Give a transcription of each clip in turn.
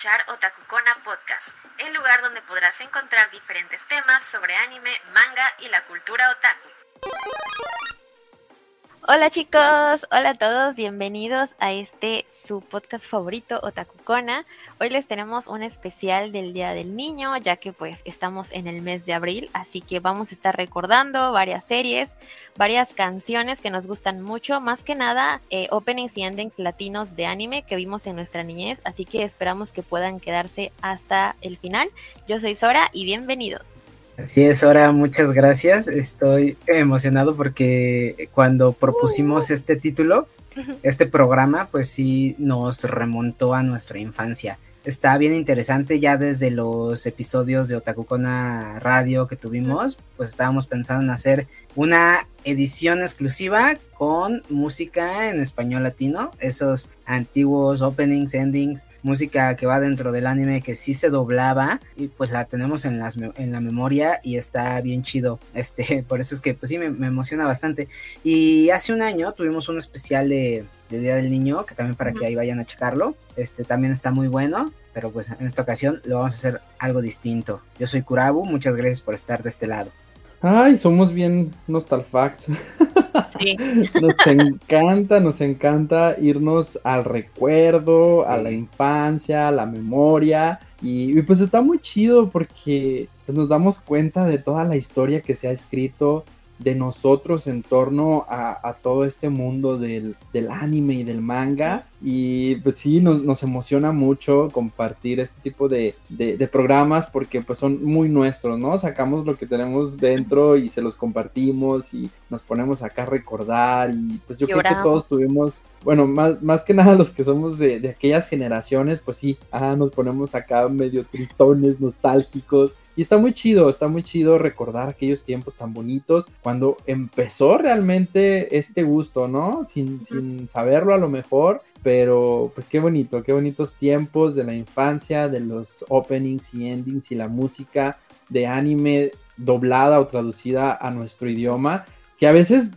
escuchar Otakukona Podcast, el lugar donde podrás encontrar diferentes temas sobre anime, manga y la cultura otaku. Hola chicos, hola a todos, bienvenidos a este su podcast favorito Otakukona. Hoy les tenemos un especial del Día del Niño, ya que pues estamos en el mes de abril, así que vamos a estar recordando varias series, varias canciones que nos gustan mucho, más que nada eh, openings y endings latinos de anime que vimos en nuestra niñez, así que esperamos que puedan quedarse hasta el final. Yo soy Sora y bienvenidos. Así es, ahora muchas gracias. Estoy emocionado porque cuando propusimos este título, este programa, pues sí nos remontó a nuestra infancia. Está bien interesante ya desde los episodios de Otakukona Radio que tuvimos, pues estábamos pensando en hacer una edición exclusiva con música en español latino, esos antiguos openings, endings, música que va dentro del anime que sí se doblaba y pues la tenemos en, las, en la memoria y está bien chido, este, por eso es que pues sí me, me emociona bastante. Y hace un año tuvimos un especial de de Día del Niño, que también para que ahí vayan a checarlo. Este también está muy bueno, pero pues en esta ocasión lo vamos a hacer algo distinto. Yo soy Kurabu, muchas gracias por estar de este lado. Ay, somos bien nostalfax. Sí. nos encanta, nos encanta irnos al recuerdo, a la infancia, a la memoria. Y, y, pues está muy chido porque pues, nos damos cuenta de toda la historia que se ha escrito de nosotros en torno a, todo este mundo del, anime y del manga. Y pues sí, nos, emociona mucho compartir este tipo de, programas porque pues son muy nuestros, ¿no? Sacamos lo que tenemos dentro y se los compartimos y nos ponemos acá a recordar y pues yo creo que todos tuvimos, bueno, más, más que nada los que somos de, aquellas generaciones, pues sí, ah, nos ponemos acá medio tristones, nostálgicos y está muy chido, está muy chido recordar aquellos tiempos tan bonitos cuando empezó realmente este gusto, ¿no? Sin, sin saberlo a lo mejor, pero pues qué bonito, qué bonitos tiempos de la infancia, de los openings y endings y la música de anime doblada o traducida a nuestro idioma, que a veces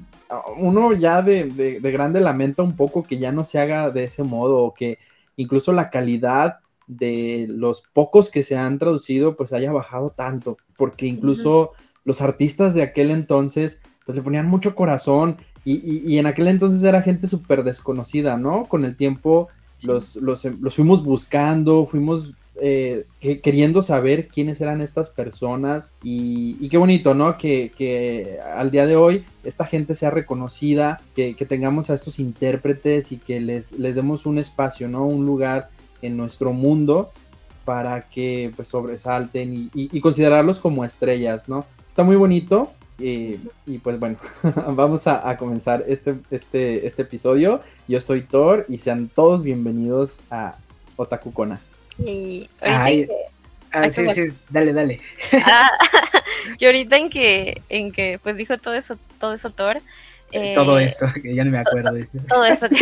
uno ya de, de, de grande lamenta un poco que ya no se haga de ese modo o que incluso la calidad de los pocos que se han traducido pues haya bajado tanto, porque incluso los artistas de aquel entonces pues le ponían mucho corazón y, en aquel entonces era gente súper desconocida, ¿no? Con el tiempo los, los, fuimos buscando, fuimos eh, queriendo saber quiénes eran estas personas y, qué bonito, ¿no? Que, al día de hoy esta gente sea reconocida, que, tengamos a estos intérpretes y que les, les demos un espacio, ¿no? Un lugar en nuestro mundo para que pues sobresalten y, considerarlos como estrellas, ¿no? Está muy bonito y, pues bueno, vamos a, comenzar este, este, este episodio. Yo soy Thor y sean todos bienvenidos a Otakukona. Y Ay, ah, sí, sí, dale, dale. Ah, y ahorita en que, en que pues dijo todo eso, todo eso Thor, todo eh, eso, que ya no me acuerdo. Todo, eso. todo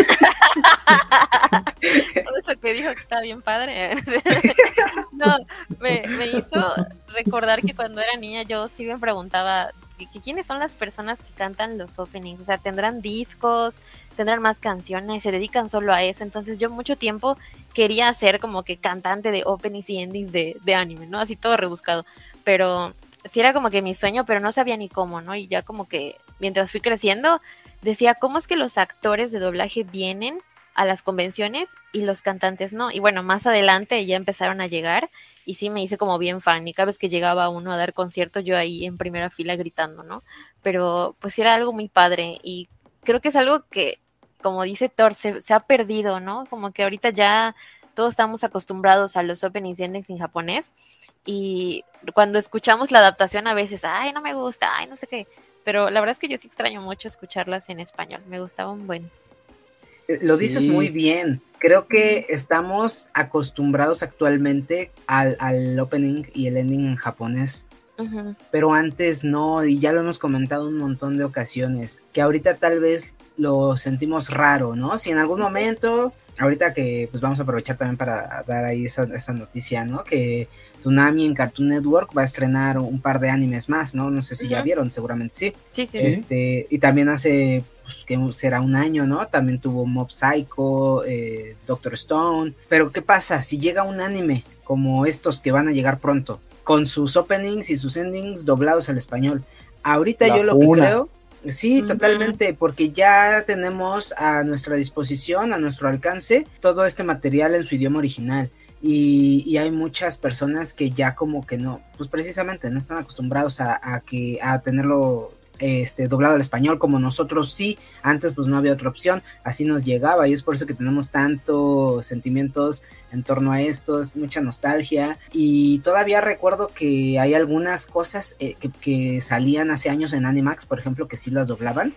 eso que dijo que estaba bien padre. no, me, hizo recordar que cuando era niña yo sí me preguntaba que, quiénes son las personas que cantan los openings. O sea, tendrán discos, tendrán más canciones, se dedican solo a eso. Entonces yo mucho tiempo quería ser como que cantante de openings y endings de, de anime, ¿no? Así todo rebuscado. Pero sí era como que mi sueño, pero no sabía ni cómo, ¿no? Y ya como que mientras fui creciendo, decía, ¿cómo es que los actores de doblaje vienen a las convenciones y los cantantes no? Y bueno, más adelante ya empezaron a llegar y sí me hice como bien fan y cada vez que llegaba uno a dar concierto yo ahí en primera fila gritando, ¿no? Pero pues era algo muy padre y creo que es algo que, como dice Thor, se, ha perdido, ¿no? Como que ahorita ya todos estamos acostumbrados a los openings y endings en japonés y cuando escuchamos la adaptación a veces, ay, no me gusta, ay, no sé qué, pero la verdad es que yo sí extraño mucho escucharlas en español, me gustaba un buen. Eh, lo dices muy bien. Creo que estamos acostumbrados actualmente al, al opening y el ending en japonés. Pero antes no, y ya lo hemos comentado un montón de ocasiones, que ahorita tal vez lo sentimos raro, ¿no? Si en algún momento ahorita que pues vamos a aprovechar también para dar ahí esa, esa noticia, ¿no? Que Tsunami en Cartoon Network va a estrenar un par de animes más, ¿no? No sé si ya vieron, seguramente sí. Sí, sí. Este, y también hace, pues que será un año, ¿no? También tuvo Mob Psycho, eh, Doctor Stone. Pero ¿qué pasa si llega un anime como estos que van a llegar pronto? Con sus openings y sus endings doblados al español. Ahorita yo lo que creo... Sí, totalmente, porque ya tenemos a nuestra disposición, a nuestro alcance, todo este material en su idioma original. Y, hay muchas personas que ya como que no, pues precisamente no están acostumbrados a, que a tenerlo este doblado al español como nosotros sí, antes pues no había otra opción, así nos llegaba y es por eso que tenemos tantos sentimientos en torno a esto, mucha nostalgia. Y todavía recuerdo que hay algunas cosas eh, que salían hace años en Animax, por ejemplo, que sí las doblaban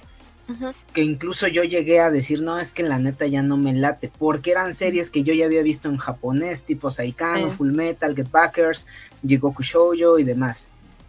que incluso yo llegué a decir, no, es que la neta ya no me late, porque eran series que yo ya había visto en japonés, tipo Saikano, Full Metal, Get Backers, Jigoku Shoujo y demás.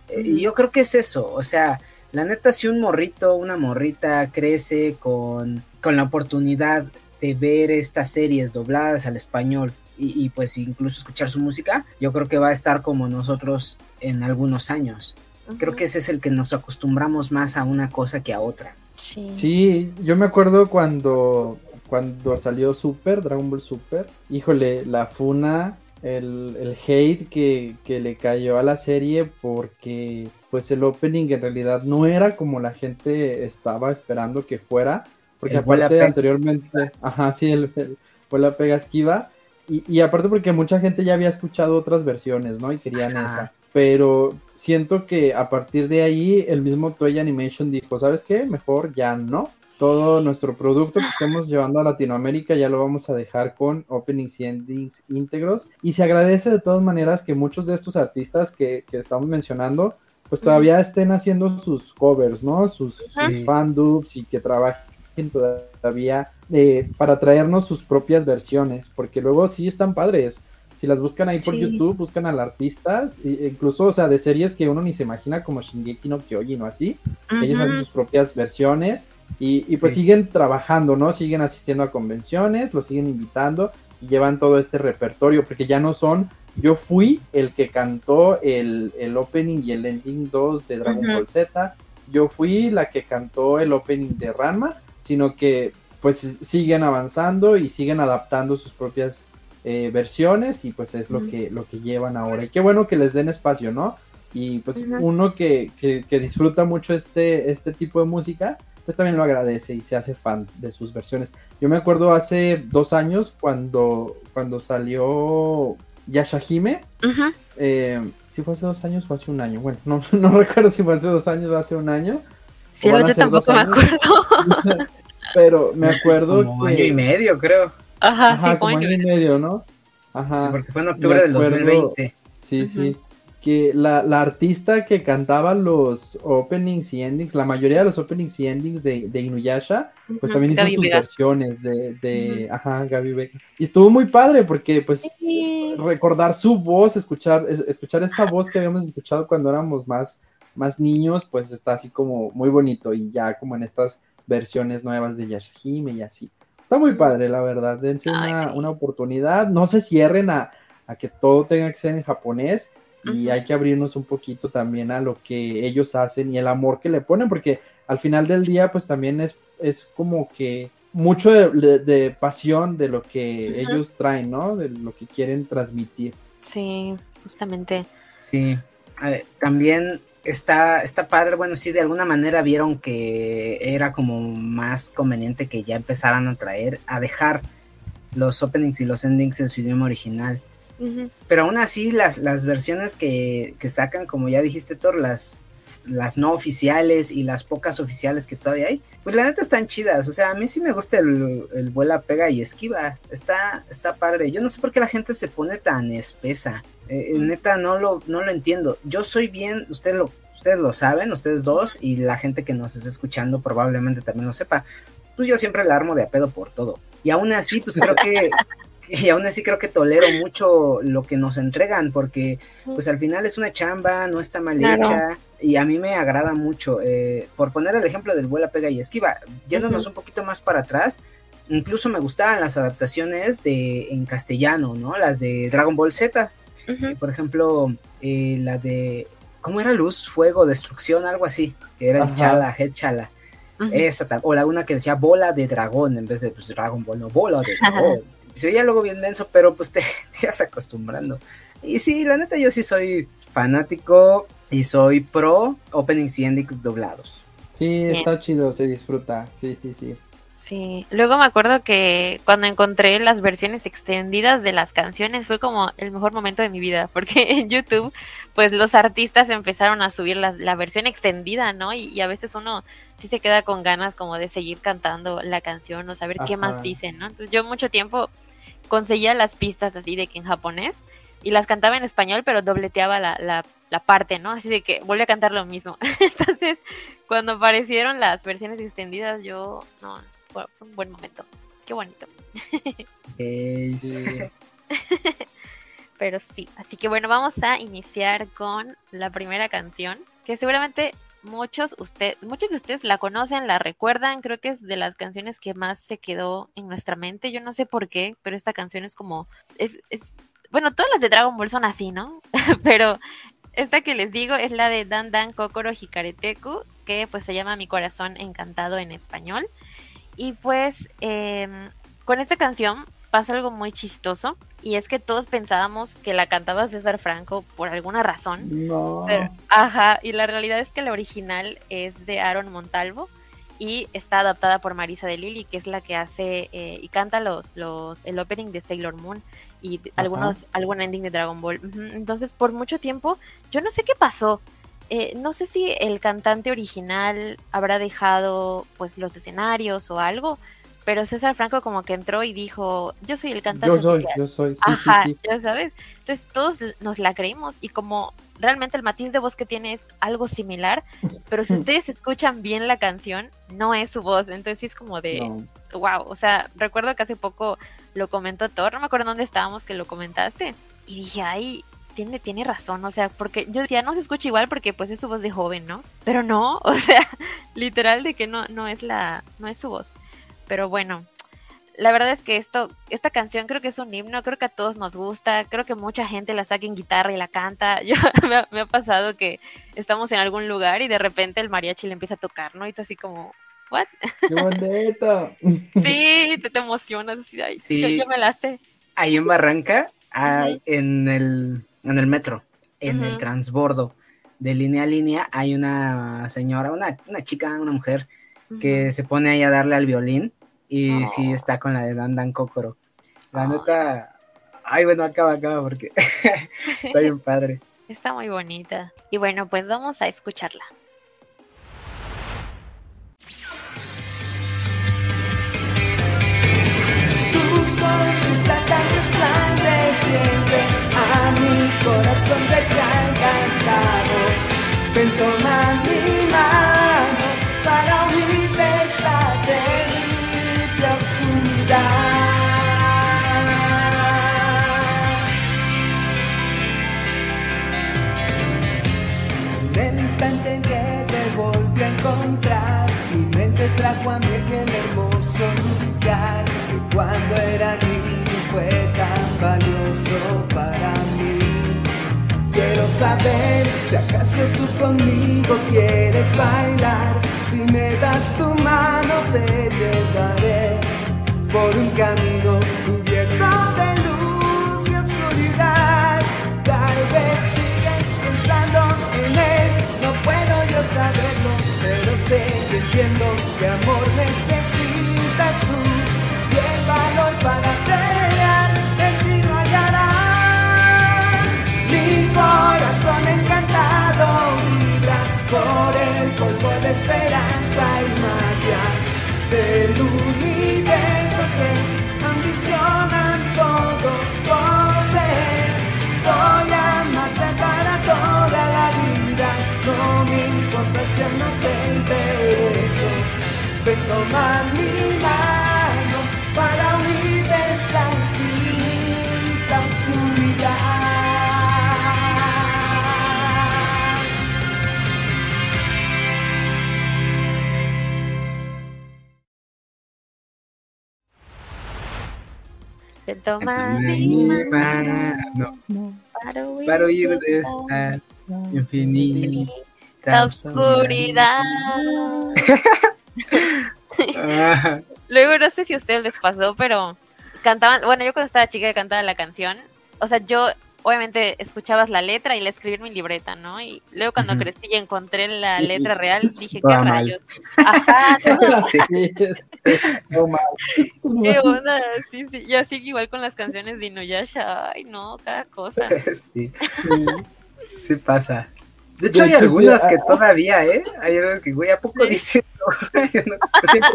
Eh, y yo creo que es eso, o sea, la neta si un morrito, una morrita crece con, con la oportunidad de ver estas series dobladas al español y, pues incluso escuchar su música, yo creo que va a estar como nosotros en algunos años. Creo que ese es el que nos acostumbramos más a una cosa que a otra. Sí. yo me acuerdo cuando, cuando salió Super, Dragon Ball Super. Híjole, la funa, el, el hate que, que, le cayó a la serie porque pues el opening en realidad no era como la gente estaba esperando que fuera. Porque aparte anteriormente, ajá, sí, el, fue la pega esquiva. Y, y, aparte porque mucha gente ya había escuchado otras versiones, ¿no? Y querían esa pero siento que a partir de ahí el mismo Toy Animation dijo, ¿sabes qué? Mejor ya no. Todo nuestro producto que estemos llevando a Latinoamérica ya lo vamos a dejar con openings y endings íntegros. Y se agradece de todas maneras que muchos de estos artistas que, estamos mencionando, pues todavía estén haciendo sus covers, ¿no? Sus, fan dubs y que trabajen todavía eh, para traernos sus propias versiones, porque luego sí están padres. Si las buscan ahí por YouTube, buscan al artistas, e incluso, o sea, de series que uno ni se imagina como Shingeki no Kyojin o así. Ellos hacen sus propias versiones y, pues siguen trabajando, ¿no? Siguen asistiendo a convenciones, lo siguen invitando y llevan todo este repertorio, porque ya no son. Yo fui el que cantó el, opening y el ending 2 de Dragon Ball Z. Yo fui la que cantó el opening de Ranma, sino que pues siguen avanzando y siguen adaptando sus propias eh, versiones y pues es lo que lo que llevan ahora. Y qué bueno que les den espacio no y pues uno que, que, disfruta mucho este este tipo de música pues también lo agradece y se hace fan de sus versiones. Yo me acuerdo hace dos años cuando cuando salió Yashahime eh, si fue hace dos años o hace un año. Bueno no, no recuerdo si fue hace dos años o hace un año. Sí yo tampoco me acuerdo pero me acuerdo que... año y medio creo Ajá, sí, como año y medio, ¿no? Ajá. Sí, porque fue en octubre del 2020. Sí, sí. Que la, la, artista que cantaba los openings y endings, la mayoría de los openings y endings de, de Inuyasha, pues también hizo sus versiones de, de ajá, Gaby Beck. Y estuvo muy padre porque, pues, recordar su voz, escuchar, escuchar esa voz que habíamos escuchado cuando éramos más, más niños, pues está así como muy bonito y ya como en estas versiones nuevas de Yashahime y así. Está muy padre, la verdad. Dense una, una, oportunidad. No se cierren a, que todo tenga que ser en japonés. Y hay que abrirnos un poquito también a lo que ellos hacen y el amor que le ponen, porque al final del día, pues también es, es como que mucho de, pasión de lo que ellos traen, ¿no? De lo que quieren transmitir. Sí, justamente. Sí. También está, está padre, bueno, sí, de alguna manera vieron que era como más conveniente que ya empezaran a traer, a dejar los openings y los endings en su idioma original. Pero aún así, las, las versiones que, que, sacan, como ya dijiste, Thor, las, las no oficiales y las pocas oficiales que todavía hay, pues la neta están chidas. O sea, a mí sí me gusta el, el vuela, pega y esquiva. Está, está padre. Yo no sé por qué la gente se pone tan espesa. Eh, eh, neta, no lo, no lo entiendo. Yo soy bien, ustedes lo, ustedes lo saben, ustedes dos, y la gente que nos está escuchando probablemente también lo sepa. Pues yo siempre la armo de a pedo por todo. Y aún así, pues creo que y aún así creo que tolero mucho lo que nos entregan porque pues al final es una chamba, no está mal hecha y a mí me agrada mucho. Eh, por poner el ejemplo del vuela, pega y esquiva, yéndonos un poquito más para atrás, incluso me gustaban las adaptaciones de en castellano, ¿no? Las de Dragon Ball Z. Por ejemplo, eh, la de ¿cómo era? Luz, fuego, destrucción, algo así, que era el Chala, Head Chala. Esa, o la una que decía bola de dragón en vez de pues, Dragon Ball, no, bola de dragón. Se veía luego bien menso, pero pues te, te ibas acostumbrando. Y sí, la neta, yo sí soy fanático y soy pro openings y endings doblados. Sí, está chido, se disfruta. Sí, sí, sí. Sí, luego me acuerdo que cuando encontré las versiones extendidas de las canciones fue como el mejor momento de mi vida, porque en YouTube pues los artistas empezaron a subir la versión extendida, ¿no? Y, a veces uno sí se queda con ganas como de seguir cantando la canción o saber qué más dicen, ¿no? Entonces yo mucho tiempo conseguía las pistas así de que en japonés y las cantaba en español, pero dobleteaba la, la, la parte, ¿no? Así de que volví a cantar lo mismo. Entonces, cuando aparecieron las versiones extendidas, yo, no, fue, un buen momento. Qué bonito. pero sí, así que bueno, vamos a iniciar con la primera canción, que seguramente muchos, usted, muchos de ustedes la conocen, la recuerdan, creo que es de las canciones que más se quedó en nuestra mente, yo no sé por qué, pero esta canción es como, es, es bueno, todas las de Dragon Ball son así, ¿no? pero esta que les digo es la de Dan Dan Kokoro Hikareteku, que pues se llama Mi corazón encantado en español. Y pues em, con esta canción pasa algo muy chistoso y es que todos pensábamos que la cantaba César Franco por alguna razón. No. ajá, y la realidad es que la original es de Aaron Montalvo y está adaptada por Marisa de Lili, que es la que hace eh, y canta los, los, el opening de Sailor Moon y algunos, algún ending de Dragon Ball. Entonces, por mucho tiempo, yo no sé qué pasó. Eh, no sé si el cantante original habrá dejado pues los escenarios o algo, pero César Franco como que entró y dijo, yo soy el cantante. Yo soy, yo soy. Ajá, ya sabes. Entonces todos nos la creímos y como realmente el matiz de voz que tiene es algo similar, pero si ustedes escuchan bien la canción, no es su voz, entonces sí es como de, wow, o sea, recuerdo que hace poco lo comentó Thor, no me acuerdo dónde estábamos que lo comentaste, y dije, ay, tiene, tiene razón, o sea, porque yo decía, no se escucha igual porque pues es su voz de joven, ¿no? Pero no, o sea, literal de que no, no es la, no es su voz. Pero bueno, la verdad es que esto, esta canción creo que es un himno, creo que a todos nos gusta, creo que mucha gente la saca en guitarra y la canta. Yo, me, ha, pasado que estamos en algún lugar y de repente el mariachi le empieza a tocar, ¿no? Y tú así como, ¿what? ¡Qué bonito! sí, te, te emocionas, así, ay, sí. yo, me la sé. Ahí en Barranca, hay, en, el, en el metro, en el transbordo, de línea a línea, hay una señora, una, una chica, una mujer, que se pone ahí a darle al violín y sí está con la de Dan Dan Kokoro. La neta. Ay, bueno, acaba, acaba porque está bien padre. Está muy bonita. Y bueno, pues vamos a escucharla. Ven, toma mi mano para unirte esta en el instante en que te volví a encontrar, mi mente trajo a mí aquel hermoso lugar que cuando era niño fue tan valioso. Quiero saber si acaso tú conmigo quieres bailar. Si me das tu mano te llevaré por un camino cubierto de luz y oscuridad. Tal vez sigues pensando en él, no puedo yo saberlo, pero sé que entiendo que amor necesitas Ven tomar mi mano para unir esta infinita oscuridad. Ven, toma mi mano para huir de esta infinita oscuridad. Luego no sé si a ustedes les pasó, pero cantaban, bueno, yo cuando estaba chica cantaba la canción, o sea, yo obviamente escuchabas la letra y la escribí en mi libreta, ¿no? Y luego cuando crecí y encontré la letra real, dije, ¿qué rayos? Ajá, sí. no mal. ¿Qué onda? Sí, sí. Y así igual con las canciones de Inuyasha, ay no, cada cosa. Sí, sí pasa. De hecho, hay algunas que todavía, ¿eh? Hay algunas que, güey, ¿a poco dicen siempre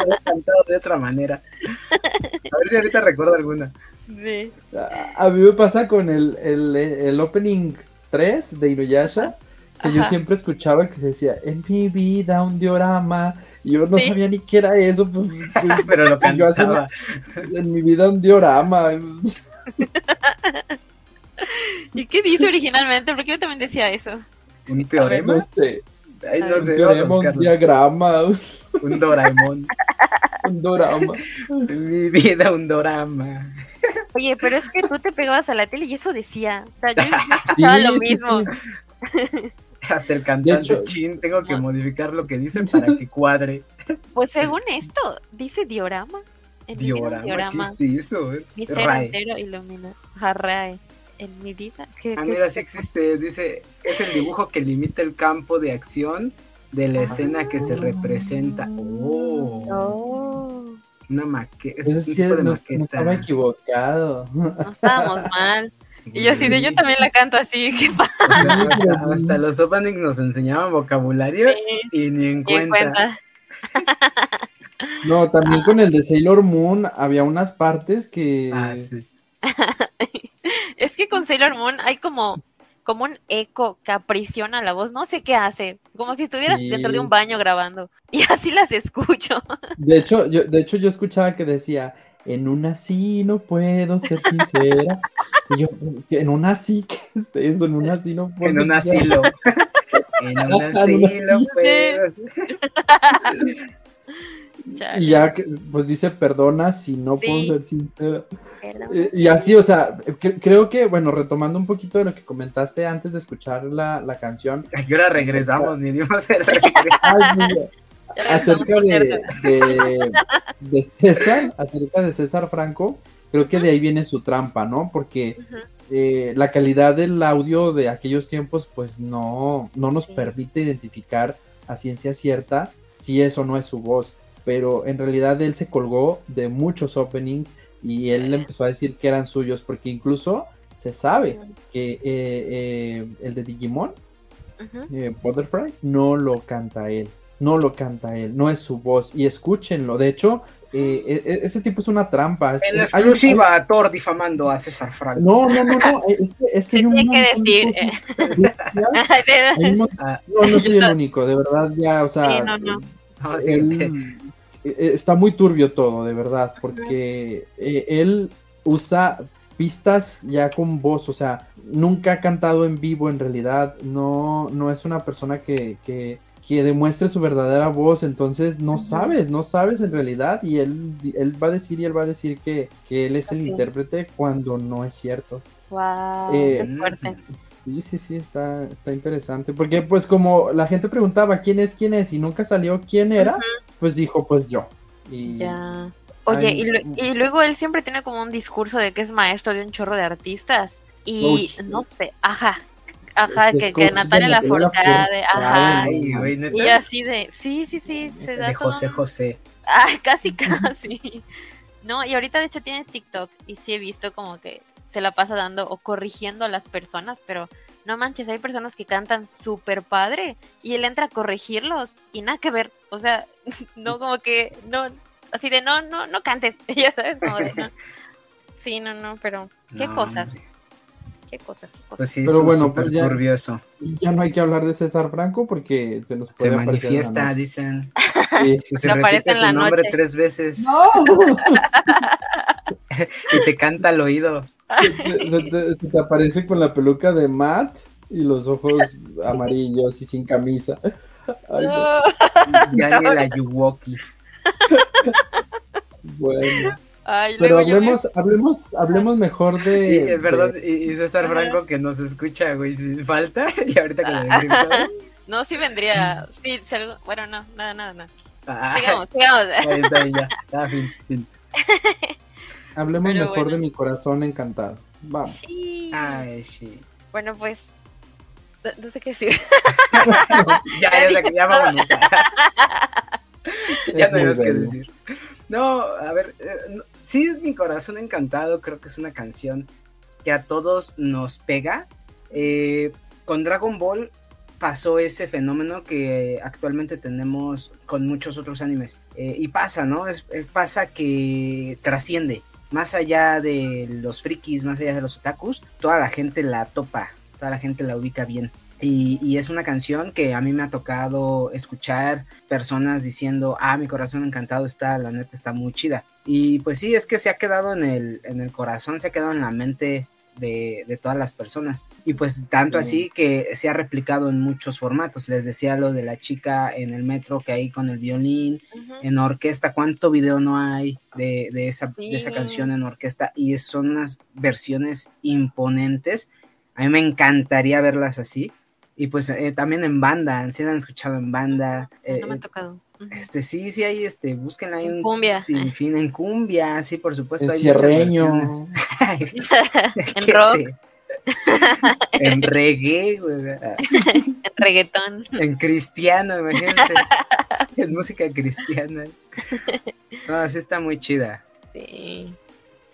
lo he cantado de otra manera. A ver si ahorita recuerdo alguna. Sí. A, mí me pasa con el, el, el opening 3 de Inuyasha, que yo siempre escuchaba que decía, en mi vida un diorama. Y yo no sabía ni qué era eso, pues, pues pero lo cantaba. en mi vida un diorama. ¿Y qué dice originalmente? Porque yo también decía eso. ¿Un teorema? No sé. Ay, no sé, un diagrama. Un Doraemon. un dorama. Mi vida un dorama. Oye, pero es que tú te pegabas a la tele y eso decía. O sea, yo, escuchaba lo mismo. Hasta el cantante Chin tengo que modificar lo que dicen para que cuadre. Pues según esto, dice diorama. diorama, diorama. ¿qué es eso? Mi ser entero ilumina. Jarrae. En mi vida. ¿Qué, ah, mira, sí existe. Dice, es el dibujo que limita el campo de acción de la escena que se representa. Oh. oh. Una maqueta. Es un tipo de maqueta. Estaba equivocado. No estábamos mal. Y yo así de yo también la canto así, qué hasta, los openings nos enseñaban vocabulario y ni en cuenta. No, también con el de Sailor Moon había unas partes que. Ah, sí. Sailor Moon hay como como un eco que aprisiona la voz, no sé qué hace, como si estuvieras dentro de un baño grabando. Y así las escucho. De hecho, yo, de hecho, yo escuchaba que decía, en una sí no puedo ser sincera. y yo, pues, en una sí, ¿qué es eso? En una sí no puedo. En un asilo. en un asilo Y ya, pues dice, perdona si no puedo ser sincera. Eh, y así, o sea, creo que, bueno, retomando un poquito de lo que comentaste antes de escuchar la, la canción. ¿A qué hora regresamos? Ni Dios acerca de, de, César, acerca de César Franco, creo que de ahí viene su trampa, ¿no? Porque eh, la calidad del audio de aquellos tiempos, pues no, no nos permite identificar a ciencia cierta si eso no es su voz pero en realidad él se colgó de muchos openings y él empezó a decir que eran suyos, porque incluso se sabe que eh, eh, el de Digimon, uh Butterfly, no lo canta él, no lo canta él, no es su voz, y escúchenlo, de hecho, e, e, ese tipo es una trampa. Es, en exclusiva, a Thor difamando a César Franco. No, no, no, no, es que, es que hay un que decir. No, no soy el único, de verdad, ya, o sea, no, no. Eh, eh, está muy turbio todo, de verdad, porque eh, él usa pistas ya con voz, o sea, nunca ha cantado en vivo en realidad, no, no es una persona que, que, que demuestre su verdadera voz, entonces no sabes, no sabes en realidad, y él, él va a decir y él va a decir que, que él es el intérprete cuando no es cierto. Wow, qué fuerte. Sí, sí, sí, está, está interesante. Porque pues como la gente preguntaba quién es, quién es y nunca salió quién era, pues dijo pues yo. Y... Ya. Oye, y, luego él siempre tiene como un discurso de que es maestro de un chorro de artistas. Y no sé, ajá, ajá, que, que Natalia Lafourcade, ajá. y así de, sí, sí, sí, se da de José José. Ay, casi, casi. No, y ahorita de hecho tiene TikTok y sí he visto como que se la pasa dando o corrigiendo a las personas, pero no manches, hay personas que cantan súper padre y él entra a corregirlos y nada que ver, o sea, no como que, no, así de no, no, no cantes, ya sabes, como de no. Sí, no, no, pero qué cosas. Qué cosas, qué cosas. Pues sí, pero bueno, pues ya, curioso. ya no hay que hablar de César Franco porque se nos puede Se manifiesta, dicen. Sí. se repite su nombre tres veces. ¡No! y te canta al oído. Se, te, aparece con la peluca de Matt y los ojos amarillos y sin camisa. Ay, no. Daniel Ayuwoki. Bueno. Pero hablemos, hablemos, hablemos mejor de. Y, perdón, y, César Franco que nos escucha, güey, sin falta. Y ahorita con el No, sí vendría. Sí, bueno, no, nada, nada, nada. Ah. sigamos, sigamos. Ahí está, ya. Ah, fin, fin. Hablemos mejor de mi corazón encantado. Vamos. Sí. Ay, sí. Bueno, pues. No, sé qué decir. ya, ya, ya, ya vámonos. ya no hay más que decir. No, a ver, eh, sí es mi corazón encantado, creo que es una canción que a todos nos pega. Eh, con Dragon Ball pasó ese fenómeno que actualmente tenemos con muchos otros animes. Eh, y pasa, ¿no? Es, pasa que trasciende. Más allá de los frikis, más allá de los otakus, toda la gente la topa, toda la gente la ubica bien. Y, es una canción que a mí me ha tocado escuchar personas diciendo, ah, mi corazón encantado está, la neta está muy chida. Y pues sí, es que se ha quedado en el, en el corazón, se ha quedado en la mente de, todas las personas. Y pues tanto así que se ha replicado en muchos formatos. Les decía lo de la chica en el metro que hay con el violín, en orquesta, cuánto video no hay de, esa, de esa canción en orquesta. Y son unas versiones imponentes. A mí me encantaría verlas así. Y pues eh, también en banda, si la han escuchado en banda. no me ha eh, tocado. Este, sí, sí, hay, este, búsquenla ahí en cumbia. Sin fin, en cumbia, sí, por supuesto. En hay cierreño. en rock. en reggae, güey. en reggaetón. En cristiano, imagínense. en música cristiana. No, así está muy chida. Sí,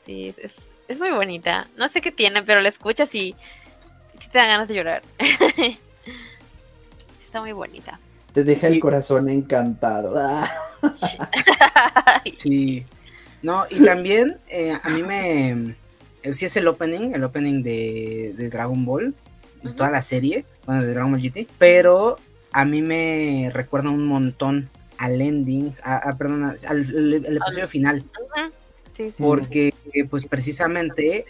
sí, es, es muy bonita. No sé qué tiene, pero la escuchas y, y te dan ganas de llorar. está muy bonita. Te deja el corazón encantado. sí. No, y también eh, a mí me... Eh, sí es el opening, el opening de, Dragon Ball, de toda la serie, bueno, de Dragon Ball GT, pero a mí me recuerda un montón al ending, a, perdón, al, episodio final. Sí, sí. Porque, pues precisamente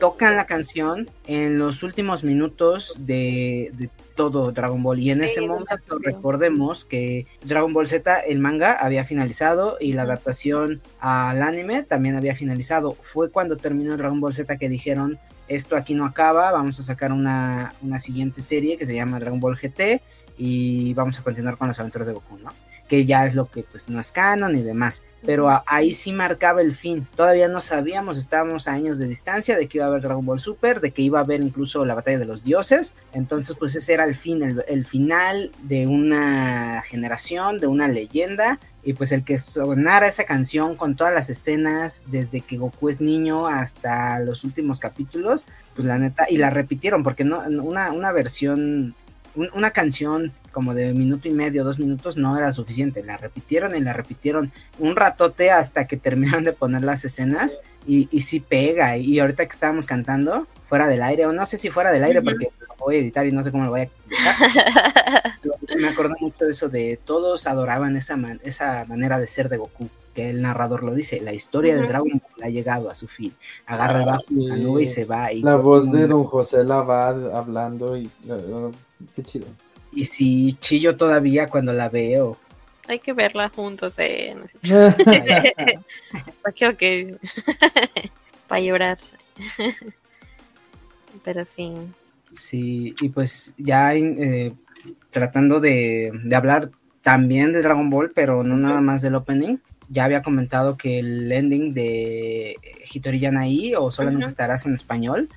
tocan la canción en los últimos minutos de, todo Dragon Ball. Y en ese momento recordemos que Dragon Ball Z, el manga, había finalizado y la adaptación al anime también había finalizado. Fue cuando terminó Dragon Ball Z que dijeron, esto aquí no acaba, vamos a sacar una, una siguiente serie que se llama Dragon Ball GT y vamos a continuar con las aventuras de Goku, ¿no? Que ya es lo que pues no es canon y demás. Pero ahí sí marcaba el fin. Todavía no sabíamos, estábamos a años de distancia de que iba a haber Dragon Ball Super, de que iba a haber incluso la batalla de los dioses. Entonces pues ese era el fin, el, final de una generación, de una leyenda. Y pues el que sonara esa canción con todas las escenas, desde que Goku es niño hasta los últimos capítulos, pues la neta, y la repitieron, porque no, una, una versión una canción como de minuto y medio, dos minutos, no era suficiente. La repitieron y la repitieron un ratote hasta que terminaron de poner las escenas y, y sí pega. Y ahorita que estábamos cantando, fuera del aire, o no sé si fuera del aire, porque lo voy a editar y no sé cómo lo voy a editar. me acuerdo mucho de eso, de todos adoraban esa, esa manera de ser de Goku que el narrador lo dice, la historia de Dragon Ball ha llegado a su fin. Agarra ah, la nube y se va. Y la voz de don José Lavad hablando y qué chido. Y si chillo todavía cuando la veo. Hay que verla juntos, eh. Para que para llorar. Pero sí. Sí, y pues ya eh, tratando de, de hablar también de Dragon Ball, pero no nada más del opening ya había comentado que el ending de Hitori Yanai o Solamente estarás en español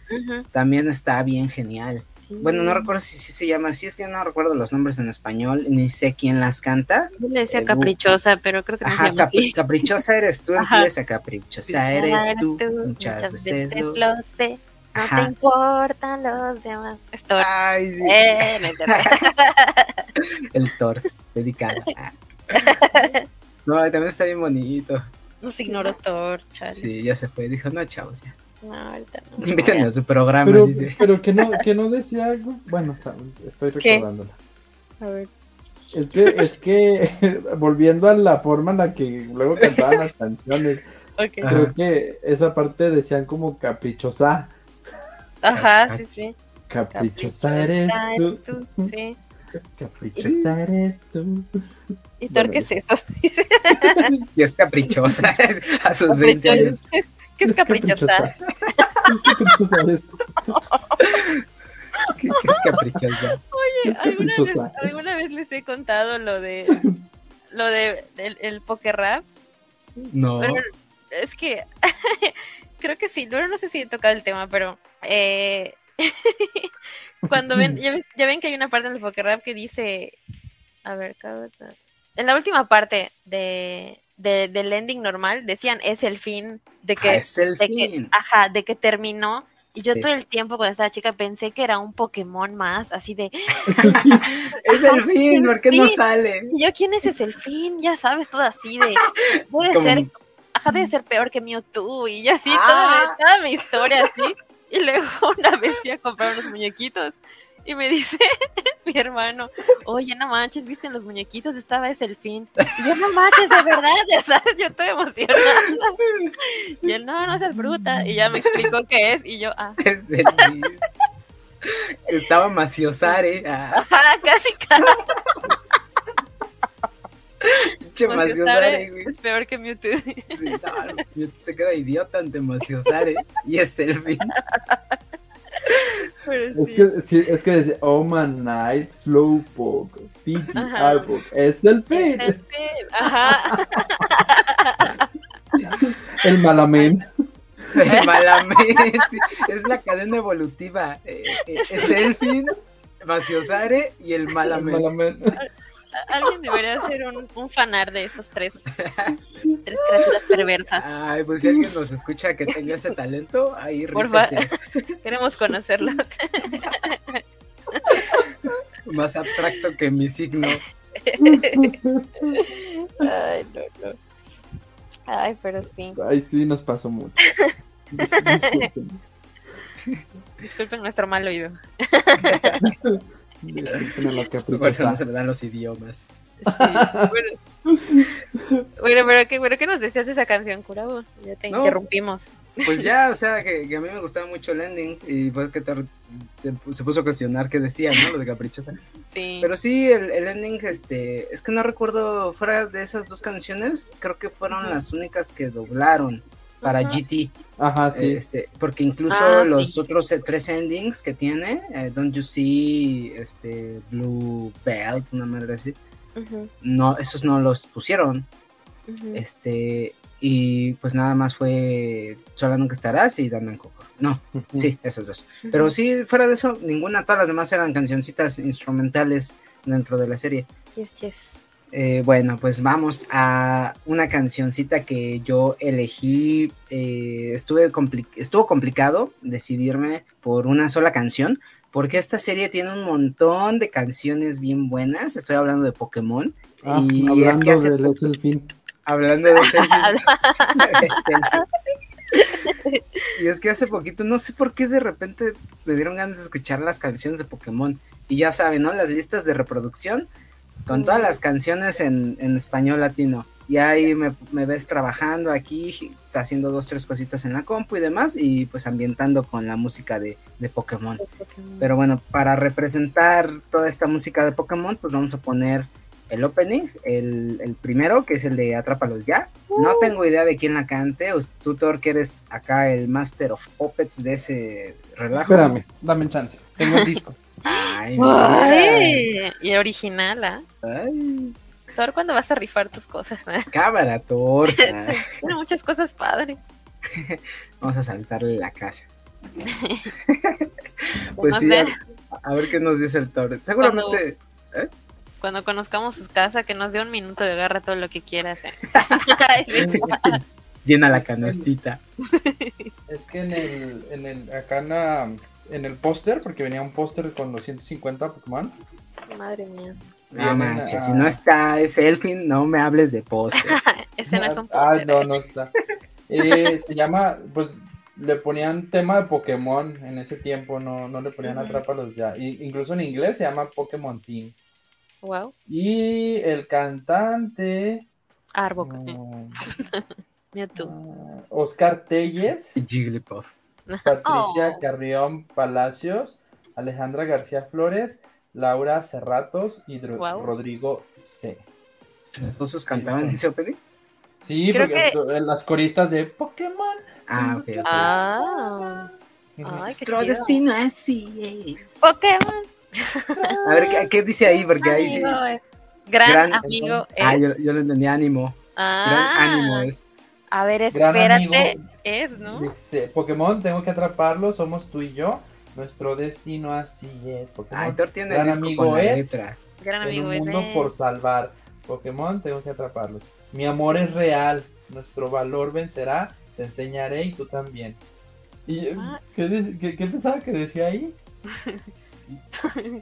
también está bien genial. Bueno, no recuerdo si, se llama así, es que no recuerdo los nombres en español, ni sé quién las canta. Yo le decía eh, caprichosa, pero creo que no se llama así. Caprichosa eres tú, empieza caprichosa eres tú, muchas, veces, lo sé. No te importan los demás. Ay, sí. Eh, el torso, dedicado. No, también está bien bonito. Nos ignoró Torcha. Sí, ya se fue. Dijo, no, chavos, ya. No, ahorita no. Invítenme a su programa, pero, dice. Pero que no, que no decía algo. Bueno, estoy recordándola. A ver. Es que, es que, volviendo a la forma en la que luego cantaban las canciones, creo que esa parte decían como caprichosa. Ajá, sí, sí. Caprichosa, eres, tú. Sí. Caprichosa eres tú. ¿Y Thor qué es eso? y es caprichosa a sus 20 años. ¿Qué es caprichosa? ¿Qué caprichosa eres tú? ¿Qué, es caprichosa? Oye, ¿alguna, Vez, ¿alguna vez les he contado lo de lo de el, el poker rap? No. Pero es que creo que sí, no, no sé si he tocado el tema, pero eh, cuando ven, ya, ven que hay una parte en el poker rap que dice, a ver, en la última parte de, del ending normal decían es el fin de que, ah, es el de fin. Que, ajá, de que terminó. Y yo todo el tiempo cuando estaba chica pensé que era un Pokémon más, así de... es el fin, ¿por qué no sale? Y yo, ¿quién es ese el fin? Ya sabes, todo así de... Debe ser... Ajá, debe ser peor que Mewtwo y así, ah. toda, toda mi historia así. Y luego una vez fui a comprar unos muñequitos y me dice mi hermano, oye, no manches, ¿viste los muñequitos? Estaba ese el fin. Y yo, no manches, de verdad, ya sabes, yo estoy emocionada. Y él, no, no seas bruta. Y ya me explicó qué es y yo, ah. Es el. Estaba maciosare. Ah. Ajá, casi, casi. Maciosare, güey. Es peor que Mewtwo. Sí, no, Mewtwo se queda idiota ante Maciosare y es el fin. Pero sí. Es que, sí, es que dice, Oh Man Night, Slowpoke, Fiji, Arbok, es el fin. Es el fin, ajá. el Malamen. El Malamen, sí, es la cadena evolutiva. Eh, eh, es el fin, Maciosare y el Malamen. El Malamen. Alguien debería hacer un, un fanar de esos tres, tres criaturas perversas. Ay, pues si alguien nos escucha que tenga ese talento, ahí Por favor, queremos conocerlos. Más abstracto que mi signo. Ay, no, no. Ay, pero sí. Ay, sí, nos pasó mucho. Disculpen, Disculpen nuestro mal oído. Por eso no se me dan los idiomas. Sí, bueno. pero, ¿qué, bueno, ¿qué nos decías de esa canción, Curabo? Ya te interrumpimos. Pues ya, o sea, que, a mí me gustaba mucho el ending y fue que se, puso a cuestionar qué decía, ¿no? Lo de Caprichosa. Sí. Pero sí, el, el, ending, este, es que no recuerdo, fuera de esas dos canciones, creo que fueron las únicas que doblaron para GT. Ajá, sí. Este, porque incluso ah, los otros eh, tres endings que tiene, eh, Don't You See, este, Blue Belt, una madre así, no, esos no los pusieron. Este, y pues nada más fue Sola Nunca Estarás y Dando en Coco. No, sí, esos dos. Pero sí, fuera de eso, ninguna, todas las demás eran cancioncitas instrumentales dentro de la serie. Yes, yes. Eh, bueno, pues vamos a una cancioncita que yo elegí. Eh, estuve estuvo complicado decidirme por una sola canción, porque esta serie tiene un montón de canciones bien buenas. Estoy hablando de Pokémon. Ah, y hablando es que hace de el fin. Hablando de y es que hace poquito, no sé por qué de repente me dieron ganas de escuchar las canciones de Pokémon. Y ya saben, ¿no? Las listas de reproducción con todas las canciones en, español latino. Y ahí me, ves trabajando aquí, haciendo dos, tres cositas en la compu y demás, y pues ambientando con la música de, Pokémon. Pero bueno, para representar toda esta música de Pokémon, pues vamos a poner el opening, el, primero, que es el de Atrápalos ya. No uh. tengo idea de quién la cante, o tú, Thor, que eres acá el Master of Puppets de ese relajo. Espérame, dame chance, tengo el disco. Ay, y original, ¿ah? Ay. Thor, ¿cuándo vas a rifar tus cosas? Cámara, Thor. Tiene muchas cosas padres. Vamos a saltarle la casa. pues sí, a, ver qué nos dice el Thor. Seguramente. Cuando, ¿eh? cuando conozcamos su casa, que nos dé un minuto de agarra todo lo que quieras. ¿eh? Llena la canastita. Es que en el, en el acá en la, en el póster, porque venía un póster con los 150 Pokémon. Madre mía. No manches, si no está ese Elfin, no me hables de póster. ese no es un póster. Ah, no, no está. Eh, se llama, pues le ponían tema de Pokémon en ese tiempo, no, no le ponían Atrápalos ya. Y, incluso en inglés se llama Pokémon Team. Wow. Y el cantante. Arbok. Mewtwo. Uh, Oscar Telles. Jigglypuff. Patricia oh. Carrión Palacios, Alejandra García Flores, Laura Cerratos y Rodrigo C. ¿Entonces cantaban ese opening? Sí, porque las coristas de Pokémon. Ah, ok. Ah. Nuestro destino así es. Pokémon. A ver, ¿qué, dice ahí? Porque ahí sí. Gran, amigo es. Ah, yo, yo lo entendí ánimo. Ah. Gran ánimo es. A ver, espérate. Es, ¿no? Dice, Pokémon, tengo que atraparlo, somos tú y yo. Nuestro destino así es. Pokémon. tiene gran amigo es. Gran amigo un mundo por salvar. Pokémon, tengo que atraparlos. Mi amor es real. Nuestro valor vencerá. Te enseñaré y tú también. ¿Y ah. ¿qué, qué, qué pensaba que decía ahí?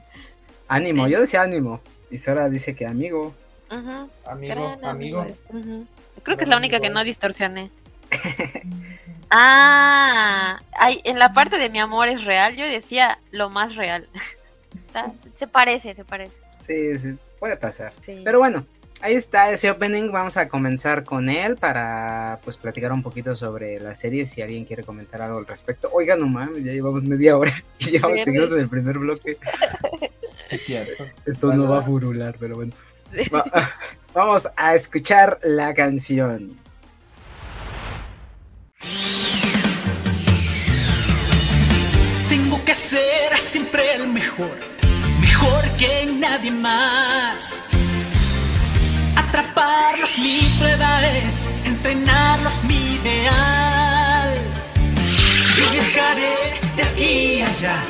ánimo, yo decía ánimo. Y Sora dice que amigo. Amigo, amigo. Creo que es la única que no distorsioné. ah, en la parte de mi amor es real, yo decía lo más real. se parece, se parece. Sí, sí, puede pasar. Pero bueno, ahí está ese opening. Vamos a comenzar con él para pues platicar un poquito sobre la serie. Si alguien quiere comentar algo al respecto. Oiga, no mames, ya llevamos media hora y ya seguimos en el primer bloque. Sí. Esto no va a furular, pero bueno. vamos a escuchar la canción. Tengo que ser siempre el mejor, mejor que nadie más. Atraparlos mi prueba es, entrenarlos mi ideal. Yo viajaré de aquí a allá,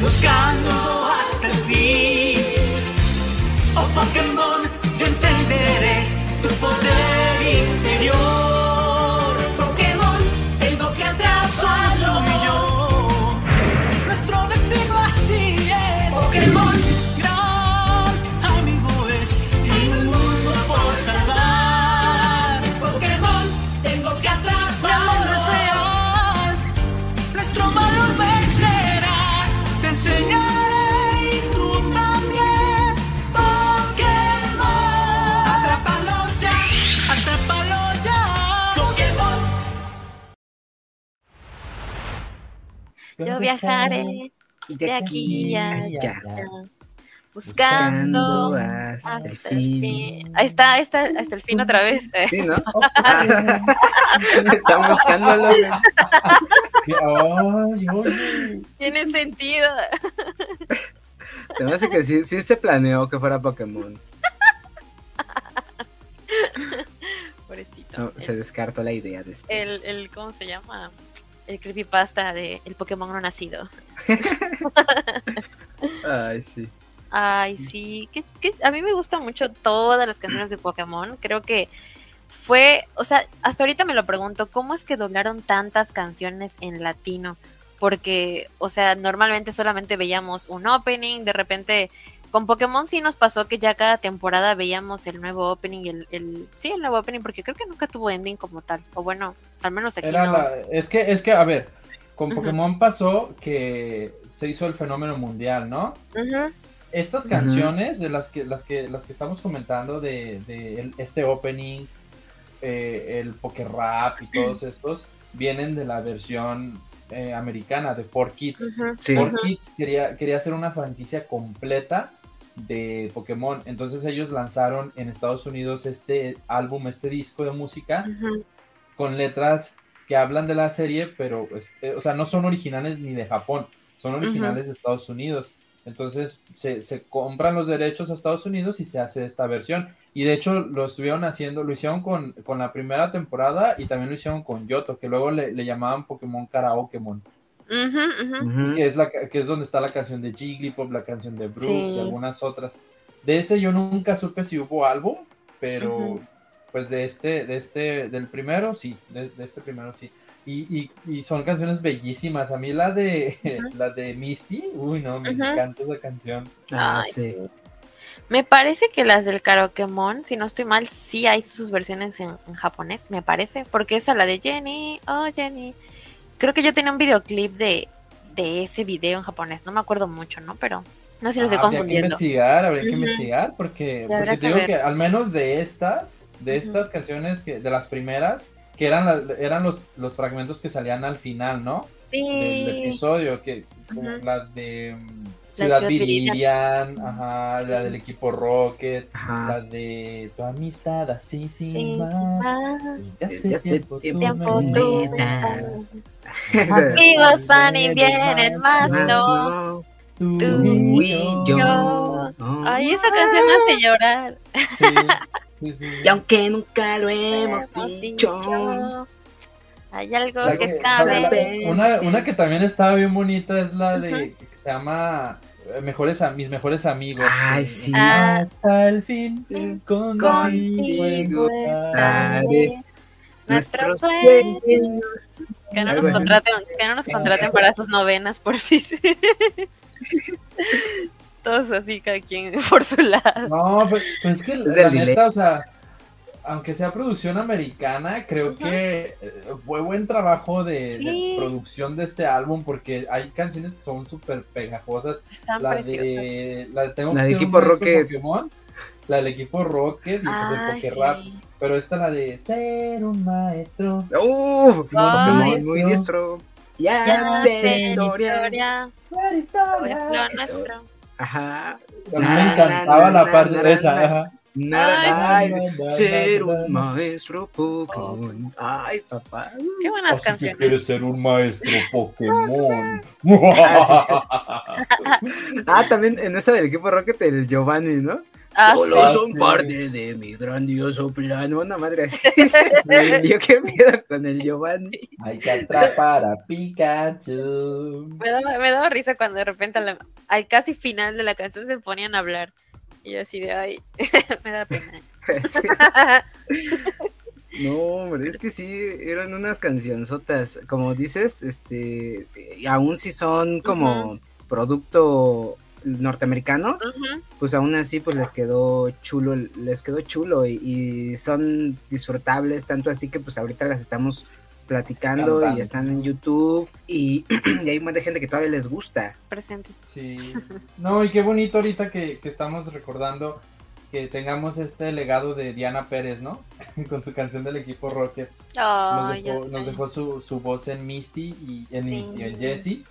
buscando hasta el fin. Oh Pokémon, yo entenderé tu poder interior. Yo viajaré de aquí y allá. Buscando, hasta, el fin. Ahí está, ahí está, hasta el fin otra vez. Sí, ¿no? Estamos buscándolo. Tiene sentido. Se me hace que sí, sí se planeó que fuera Pokémon. Pobrecito. se descartó la idea después. El, el, ¿cómo se llama? El creepypasta de El Pokémon no nacido. Ay, sí. Ay, sí. Que, a mí me gustan mucho todas las canciones de Pokémon. Creo que fue, o sea, hasta ahorita me lo pregunto, ¿cómo es que doblaron tantas canciones en latino? Porque, o sea, normalmente solamente veíamos un opening, de repente con Pokémon sí nos pasó que ya cada temporada veíamos el nuevo opening, el, el sí, el nuevo opening, porque creo que nunca tuvo ending como tal, o bueno, al menos aquí es que, es que, a ver, con Pokémon pasó que se hizo el fenómeno mundial, ¿no? Estas canciones de las que, las que, las que estamos comentando de, este opening, eh, el Pokérap y todos estos, vienen de la versión eh, americana de 4Kids. Uh Kids quería, quería hacer una franquicia completa de Pokémon. Entonces ellos lanzaron en Estados Unidos este álbum, este disco de música con letras que hablan de la serie, pero, este, o sea, no son originales ni de Japón, son originales de Estados Unidos. Entonces se, se, compran los derechos a Estados Unidos y se hace esta versión. Y de hecho lo estuvieron haciendo, lo hicieron con, con la primera temporada y también lo hicieron con Yoto, que luego le, le llamaban Pokémon Karaokemon. Que, es la, que es donde está la canción de Jigglypuff, la canción de Brook y algunas otras. De ese yo nunca supe si hubo álbum, pero pues de este, de este, del primero sí, de, este primero sí. Y, y, son canciones bellísimas. A mí la de la de Misty, uy no, me encanta esa canción. Ah, sí. Me parece que las del Karaokemon, si no estoy mal, sí hay sus versiones en, en, japonés, me parece, porque esa la de Jenny, oh Jenny, Creo que yo tenía un videoclip de, de ese video en japonés, no me acuerdo mucho, ¿no? Pero no sé si lo estoy confundiendo. Habría que investigar, habría que investigar, porque, porque te digo que al menos de estas, de estas canciones, que, de las primeras, que eran, eran los, los fragmentos que salían al final, ¿no? Sí. Del, episodio, que como las de... Ciudad Viridian, ajá, la del equipo Rocket, la de tu amistad así sin más. Ya hace tiempo, tiempo tú Amigos van y vienen más, no. Tú y yo. Ay, esa canción me hace llorar. Y aunque nunca lo hemos dicho. Hay algo que, sabe. Una, una que también estaba bien bonita es la de que se llama eh, mejores mis mejores amigos. Ay, sí. Hasta el fin contigo, nuestros sueños. Que no nos contraten, que no nos contraten para sus novenas, por fin. Todos así, cada quien por su lado. No, pues, pues es que la neta, o sea, aunque sea producción americana, creo que eh, fue buen trabajo de, producción de este álbum porque hay canciones que son súper pegajosas. Están la De, la, tengo la del equipo Rocket. Pokémon, la del equipo Rocket y pues el Pokérap. Pero esta la de ser un maestro. ¡Uh! Pokémon muy diestro. Ya, ya sé historia. historia. historia. historia. Ajá. A mí me encantaba la parte de esa. Ajá. Nada más ser un maestro Pokémon. Ay, papá. Qué buenas canciones. quieres ser un maestro Pokémon. ah, también en esa del equipo Rocket, el Giovanni, ¿no? Ah, Solo son parte de mi grandioso plano. Una madre así. Yo qué miedo con el Giovanni. Hay que atrapar a Pikachu. Me daba, me daba risa cuando de repente al casi final de la canción se ponían a hablar. Y así de, ay, me da pena. No, hombre, es que sí, eran unas cancionzotas. Como dices, este, aún si son como producto norteamericano, pues aún así pues les quedó chulo, les quedó chulo y, y, son disfrutables, tanto así que pues ahorita las estamos platicando y están en YouTube y, hay montón de gente que todavía les gusta. Presente. Sí. No, y qué bonito ahorita que, estamos recordando que tengamos este legado de Diana Pérez, ¿no? Con su canción del equipo Rocket. nos dejó, su, voz en Misty y en, Misty, en Jessie.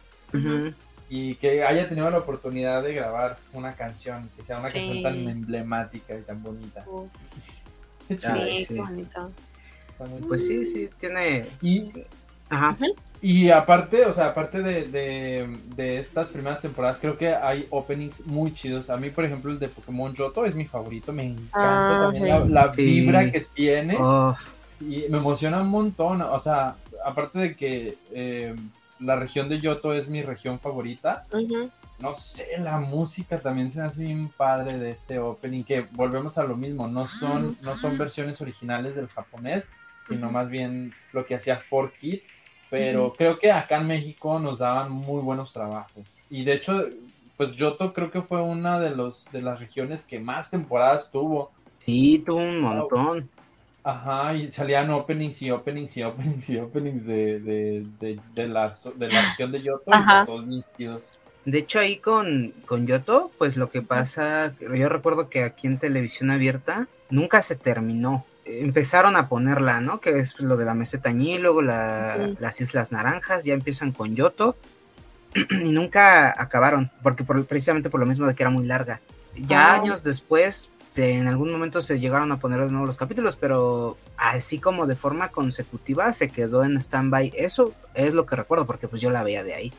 Y que haya tenido la oportunidad de grabar una canción, que sea una canción tan emblemática y tan bonita. Sí, sí. bonito. Pues sí, sí, tiene... Y, Ajá. y aparte, o sea, aparte de, de, estas primeras temporadas, creo que hay openings muy chidos. A mí, por ejemplo, el de Pokémon Yoto es mi favorito, me encanta ah, también la, vibra que tiene. Y me emociona un montón, o sea, aparte de que eh, la región de Yoto es mi región favorita. No sé, la música también se hace bien padre de este opening, que volvemos a lo mismo, no son, no son versiones originales del japonés, sino más bien lo que hacía 4Kids, pero creo que acá en México nos daban muy buenos trabajos. Y de hecho, pues Yoto creo que fue una de, los, de las regiones que más temporadas tuvo. Sí, tuvo un montón. Ajá, y salían openings y openings y openings y openings de, de, de, de la, de la región de Yoto y todos nítidos. De hecho, ahí con, con Yoto, pues lo que pasa, yo recuerdo que aquí en televisión abierta nunca se terminó empezaron a ponerla, ¿no? Que es lo de la meseta Ñí, luego las Islas Naranjas, ya empiezan con Yoto y nunca acabaron, porque precisamente por lo mismo de que era muy larga. Ya ah. años después, en algún momento se llegaron a poner de nuevo los capítulos, pero así como de forma consecutiva se quedó en stand-by. Eso es lo que recuerdo, porque pues yo la veía de ahí.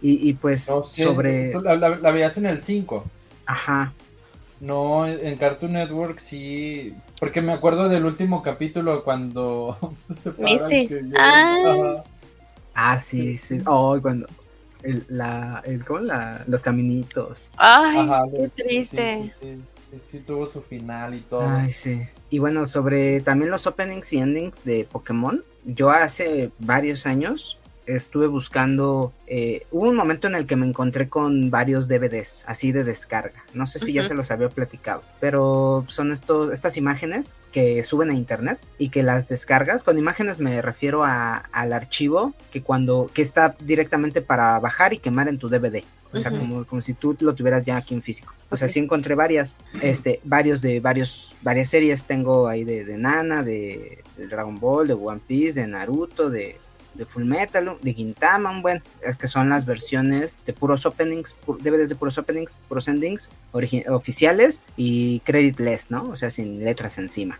y, pues sobre... La, la, veías en el 5. Ajá. No, en Cartoon Network sí, porque me acuerdo del último capítulo cuando ¿Viste? Ah. ah. sí, sí. Oh, cuando el, la, el, ¿cómo la, los caminitos. Ay, qué triste. Sí, sí, sí, tuvo su final y todo. Ay, sí. Y bueno, sobre también los openings y endings de Pokémon, yo hace varios años estuve buscando, eh, hubo un momento en el que me encontré con varios DVDs así de descarga. No sé si ya se los había platicado, pero son estos, estas imágenes que suben a internet y que las descargas. Con imágenes me refiero a, al archivo que cuando que está directamente para bajar y quemar en tu DVD. O sea, como, como si tú lo tuvieras ya aquí en físico. O sea, sí encontré varias, este, varios de varios, varias series tengo ahí de, de Nana, de, de Dragon Ball, de One Piece, de Naruto, de de Full Metal, de Gintama, un buen, es que son las versiones de puros openings, DVDs de puros openings, puros endings oficiales y creditless, ¿no? O sea, sin letras encima.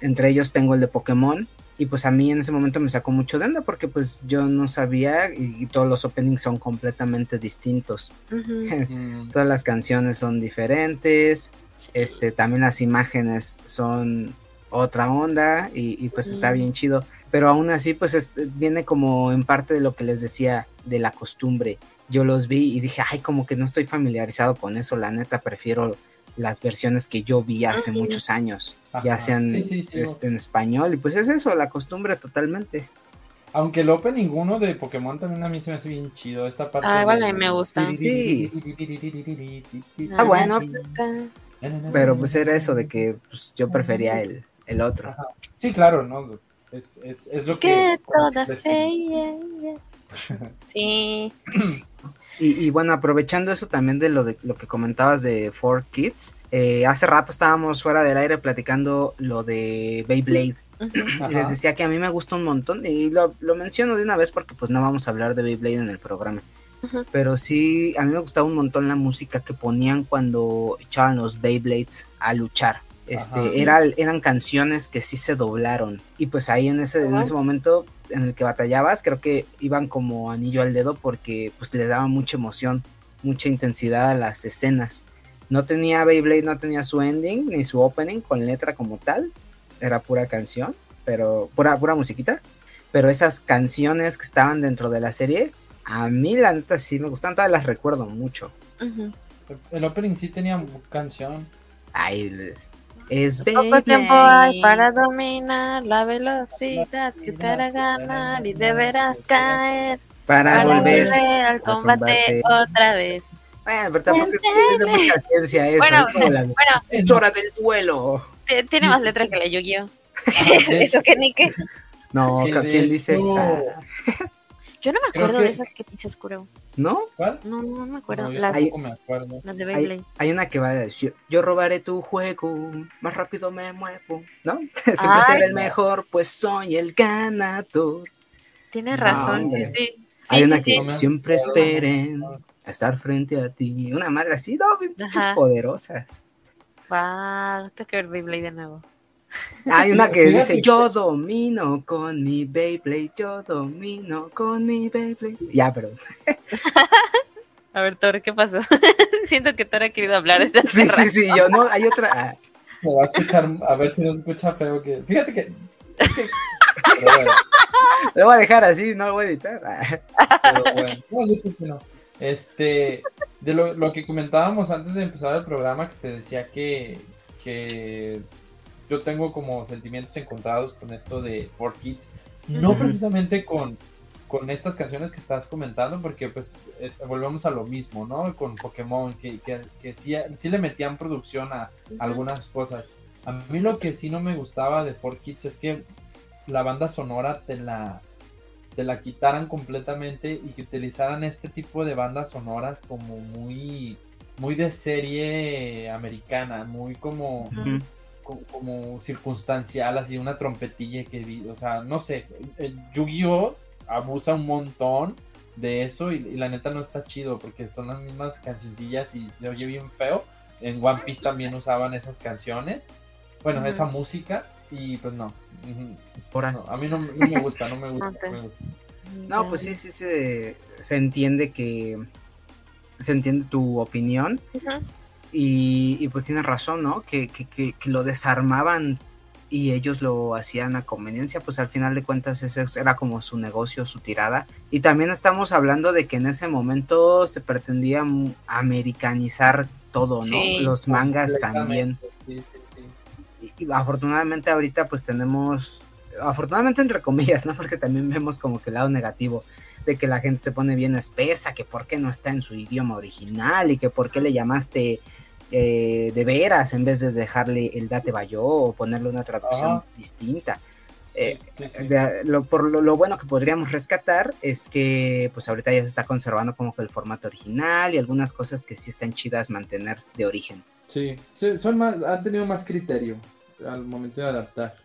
entre ellos tengo el de Pokémon, y pues a mí en ese momento me sacó mucho de onda porque pues yo no sabía y, todos los openings son completamente distintos. Todas las canciones son diferentes, este, también las imágenes son otra onda y, pues está bien chido. Pero aún así pues viene como en parte de lo que les decía de la costumbre. Yo los vi y dije, ay, como que no estoy familiarizado con eso, la neta prefiero las versiones que yo vi hace muchos años, ya sean Este, en español, y pues es eso, la costumbre totalmente. Aunque el opening uno de Pokémon también a mí se me hace bien chido, esta parte. Ah, vale, me gusta. Sí. Ah, bueno. Pero pues era eso de que pues, yo prefería el, el otro. Sí, claro, ¿no? Es, es, es lo que... Que todas Sí. Y, bueno, aprovechando eso también de lo, de lo que comentabas de Four Kids, eh, hace rato estábamos fuera del aire platicando lo de Beyblade. y les decía que a mí me gusta un montón y lo, menciono de una vez porque pues no vamos a hablar de Beyblade en el programa. Pero sí, a mí me gustaba un montón la música que ponían cuando echaban los Beyblades a luchar. Este, eran canciones que sí se doblaron. Y pues ahí en ese, en ese momento en el que batallabas, creo que iban como anillo al dedo porque pues le daba mucha emoción, mucha intensidad a las escenas. No tenía Beyblade, no tenía su ending ni su opening con letra como tal, era pura canción, pero pura, pura musiquita. Pero esas canciones que estaban dentro de la serie, a mí la neta sí me gustan, todas las recuerdo mucho. El opening sí tenía canción. Ay, les, es Poco tiempo hay para dominar la velocidad que te hará ganar y deberás caer para, volver, al combate, otra vez. Bueno, pero tampoco es de mucha ciencia eso. Bueno, es, como la, bueno, es hora del duelo. Tiene más letras que la Yu-Gi-Oh! eso que ni que. No, ¿quién dice? Yo no me acuerdo de esas que dices, Kuro. ¿No? ¿Cuál? No, no me acuerdo. las, hay, me acuerdo. las de Beyblade. Hay, una que va a decir, yo robaré tu juego, más rápido me muevo, ¿no? Siempre seré el mejor, pues soy el ganador. Tienes razón, sí, sí. hay una que siempre esperen a estar frente a ti. Una madre así, no, muchas poderosas. Wow, tengo que ver Beyblade de nuevo. Hay una que dice, yo domino con mi Beyblade, yo domino con mi Beyblade. Ya, perdón. A ver, Thor, ¿qué pasó? Siento que Thor ha querido hablar de Sí, sí, sí, yo no, hay otra. Me va a escuchar, a ver si nos escucha feo que. Fíjate que. Lo voy a dejar así, no lo voy a editar. Pero bueno, no, yo sé que no. Este, de lo, lo que comentábamos antes de empezar el programa, que te decía que, que yo tengo como sentimientos encontrados con esto de For Kids. No precisamente con, con estas canciones que estás comentando, porque pues volvemos a lo mismo, ¿no? Con Pokémon, que, que, que sí, sí, le metían producción a, algunas cosas. A mí lo que sí no me gustaba de For Kids es que la banda sonora te la, te la quitaran completamente y que utilizaran este tipo de bandas sonoras como muy, muy de serie americana, muy como como circunstancial, así una trompetilla que, o sea, no sé, Yu-Gi-Oh abusa un montón de eso y, la neta no está chido porque son las mismas cancionillas y se oye bien feo. En One Piece también usaban esas canciones, bueno, esa música y pues no. a mí no, me gusta, no me gusta, no me gusta. No, pues sí, sí, se, se entiende que se entiende tu opinión. Y, pues tienes razón, ¿no? Que, que, lo desarmaban y ellos lo hacían a conveniencia, pues al final de cuentas ese era como su negocio, su tirada. Y también estamos hablando de que en ese momento se pretendía americanizar todo, ¿no? Los mangas también. y, afortunadamente ahorita pues tenemos, afortunadamente entre comillas, ¿no? Porque también vemos como que el lado negativo de que la gente se pone bien espesa, que por qué no está en su idioma original y que por qué le llamaste eh, de veras en vez de dejarle el date bayo o ponerle una traducción distinta. Eh, lo, por lo, bueno que podríamos rescatar es que pues ahorita ya se está conservando como que el formato original y algunas cosas que sí están chidas mantener de origen. Sí, son más, han tenido más criterio al momento de adaptar.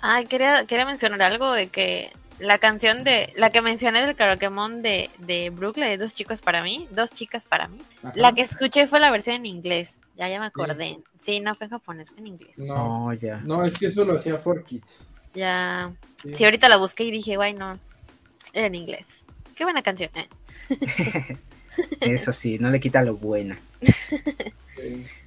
Ah, quería, quería mencionar algo de que la canción de, la que mencioné del karaokemon de, de Brooklyn, de Dos Chicos para mí, Dos Chicas para mí. La que escuché fue la versión en inglés, ya ya me acordé. Sí, no fue en japonés, fue en inglés. No, ya. No, es que eso lo hacía For Kids. Ya. Sí. ahorita la busqué y dije, guay, no, era en inglés. Qué buena canción. Eh. eso sí, no le quita lo buena.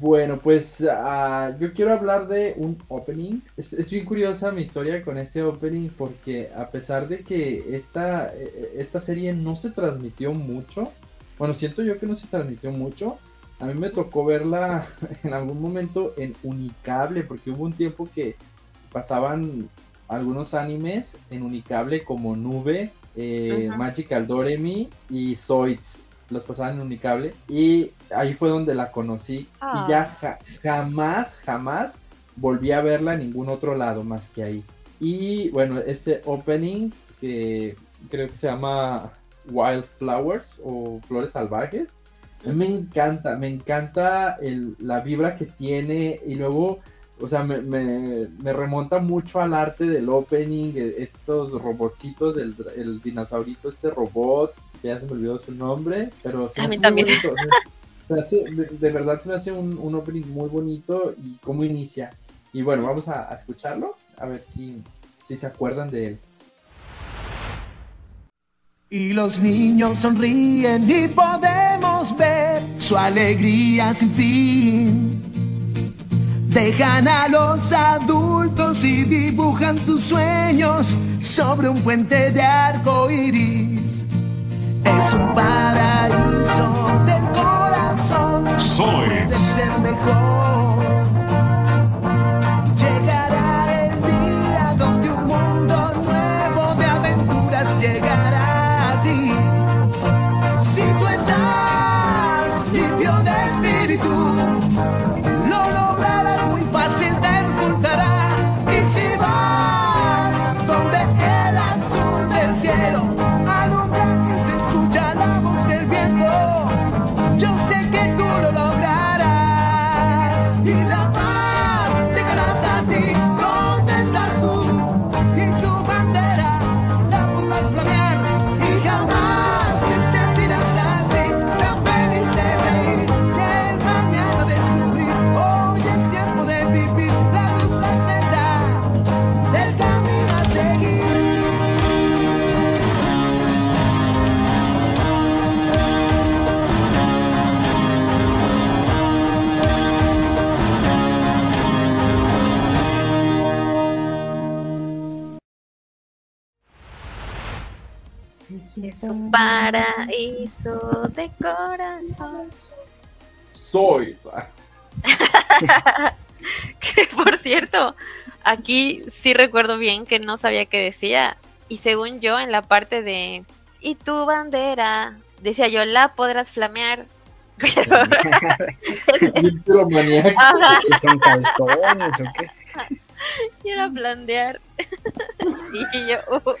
Bueno, pues uh, yo quiero hablar de un opening. Es, es, bien curiosa mi historia con este opening porque a pesar de que esta, eh, esta serie no se transmitió mucho, bueno, siento yo que no se transmitió mucho, a mí me tocó verla en algún momento en Unicable porque hubo un tiempo que pasaban algunos animes en Unicable como Nube, eh, Magical Doremi y Zoids los pasaban en Unicable y ahí fue donde la conocí y ya ah. jamás, jamás volví a verla en ningún otro lado más que ahí. Y bueno, este opening que creo que se llama Wildflowers o Flores Salvajes, me encanta, me encanta el, la vibra que tiene y luego, o sea, me, me, remonta mucho al arte del opening, estos robotcitos, el, el dinosaurito, este robot, ya se me olvidó su nombre, pero a mí también. de, verdad se me hace un, un, opening muy bonito y cómo inicia. Y bueno, vamos a, escucharlo, a ver si, si se acuerdan de él. Y los niños sonríen y podemos ver su alegría sin fin. Dejan a los adultos y dibujan tus sueños sobre un puente de arco iris. Es un paraíso del corazón. Soy. Ser mejor. Es un paraíso de corazón. Soy. que por cierto, aquí sí recuerdo bien que no sabía qué decía. Y según yo, en la parte de y tu bandera, decía yo, la podrás flamear. Pero. ¿Es un calzones o qué? Y era blandear. y yo. Uh.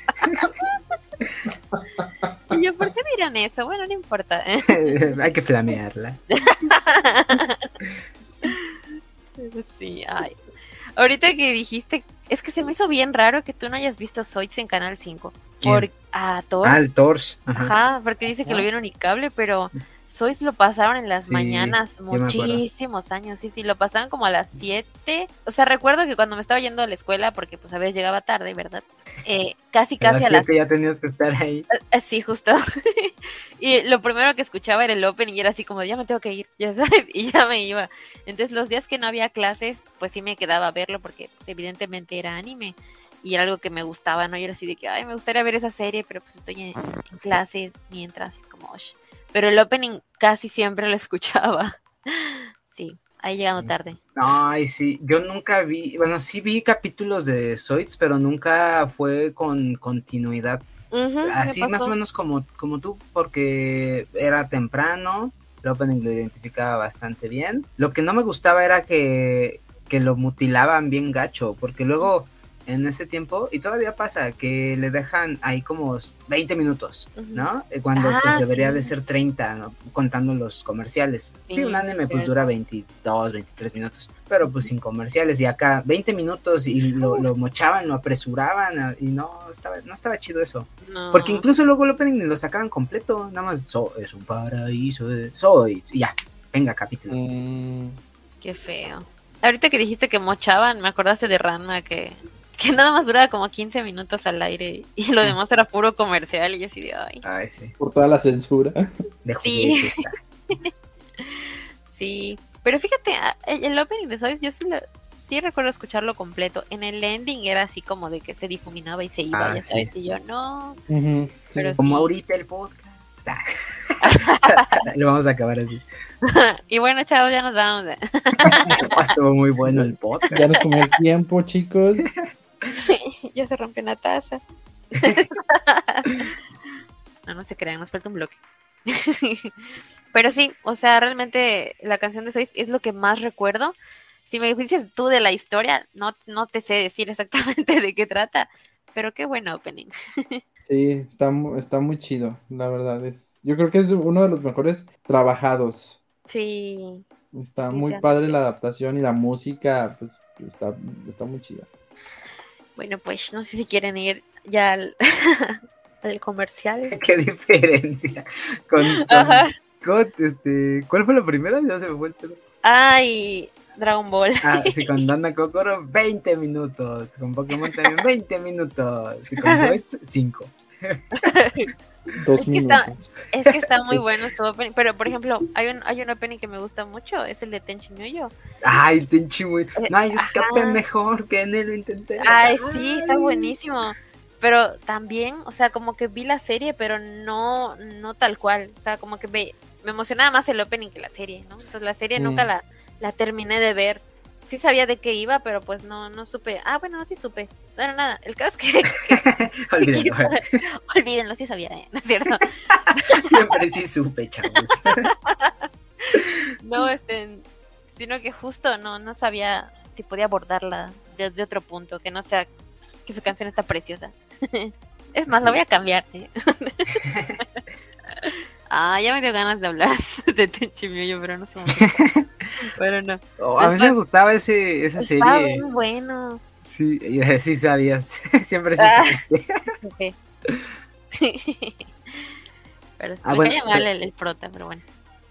y yo, ¿por qué dirán eso? Bueno, no importa. Hay que flamearla. sí, ay. Ahorita que dijiste, es que se me hizo bien raro que tú no hayas visto Zoids en Canal 5. Por, a Thor. Ah, el Thors. Ajá. porque dice que lo vieron y cable, pero Sois lo pasaron en las mañanas muchísimos años, sí, sí, lo pasaban como a las 7. O sea, recuerdo que cuando me estaba yendo a la escuela, porque pues a veces llegaba tarde, ¿verdad? Eh, casi, casi a las... ya tenías que estar ahí. Eh, sí, justo. y lo primero que escuchaba era el Open y era así como, ya me tengo que ir, ya sabes, y ya me iba. Entonces los días que no había clases, pues sí me quedaba a verlo porque pues, evidentemente era anime y era algo que me gustaba, ¿no? Y era así de que, ay, me gustaría ver esa serie, pero pues estoy en, clases mientras, es como, Osh pero el opening casi siempre lo escuchaba. Sí, ahí llegando tarde. Ay, sí, yo nunca vi, bueno, sí vi capítulos de Zoids, pero nunca fue con continuidad. Así más o menos como, como tú, porque era temprano, el opening lo identificaba bastante bien. Lo que no me gustaba era que, que lo mutilaban bien gacho, porque luego en ese tiempo, y todavía pasa que le dejan ahí como 20 minutos, ¿no? Eh, Cuando pues, Ah, debería sí. de ser 30, ¿no? contando los comerciales. Sí, Sí, un anime pues dura 22, 23 minutos, pero pues sin comerciales, y acá 20 minutos y lo, lo mochaban, lo apresuraban, ah, y no estaba, no estaba chido eso. No. Porque incluso luego el opening lo sacaban completo, nada más so- es un paraíso de soy, y ya, venga capítulo. Mm, Qué feo. Ahorita que dijiste que mochaban, me acordaste de Ranma que, que nada más duraba como 15 minutos al aire y lo demás era puro comercial y yo así de ay. Ay, sí, por toda la censura. de Sí. ah. Sí. Pero fíjate, a- el opening de Sois, yo sí, lo- sí recuerdo escucharlo completo. En el ending era así como de que se difuminaba y se iba, Ah, ya sí. sabes, y yo no. Ujú, sí. Pero Como sí. ahorita el podcast. Está. Lo vamos a acabar así. y bueno, chavos, ya nos vamos. Estuvo muy bueno el podcast. Ya nos comió el tiempo, chicos. ya se rompió una taza. no, no se crean, nos falta un bloque. Pero sí, o sea, realmente la canción de Sois es lo que más recuerdo. Si me dices tú de la historia, no, no te sé decir exactamente de qué trata, pero qué buen opening. Sí, está, está muy chido, la verdad. Es, yo creo que es uno de los mejores trabajados. Sí, Está Sí, muy padre la adaptación y la música, pues está, está muy chida. Bueno, pues no sé si quieren ir ya al, al comercial. Qué diferencia. Con, con- Ajá. con, este, ¿Cuál fue la primera? Ya se me fue el. Ay, Dragon Ball. Ah, sí, con Dana Kokoro, 20 minutos. Con Pokémon también, 20 minutos. Y con Zoids, 5. Dos Es que está-. Es que está muy Sí. bueno su opening, pero por ejemplo, hay un, hay un opening que me gusta mucho, es el de Tenchi Muyo. Ay, Tenchi, muy. No hay Ajá. escape mejor que en él lo intenté. Ay, sí, está buenísimo. Pero también, o sea, como que vi la serie, pero no, no tal cual. O sea, como que me, me emocionaba más el opening que la serie, ¿no? Entonces la serie Mm. nunca la, la terminé de ver. Sí sabía de qué iba, pero pues no, no supe. Ah, bueno, sí supe. Bueno, nada, el caso es que, Olvídalo. olvídenlo, sí sabía, ¿eh? ¿no es cierto? Siempre sí supe, chavos. No, este, sino que justo no, no sabía si podía abordarla desde otro punto, que no sea que su canción está preciosa. Es más, Sí. la voy a cambiar. ¿eh? ah, ya me dio ganas de hablar de Tenchi Muyo, pero no sé. Pero no. Oh, a mí me gustaba ese, esa Está serie. bueno. Sí, y- sí sabías. Siempre sí Ah. supiste. Ok. pero sí, Ah, me bueno, mal el, el prota, pero bueno.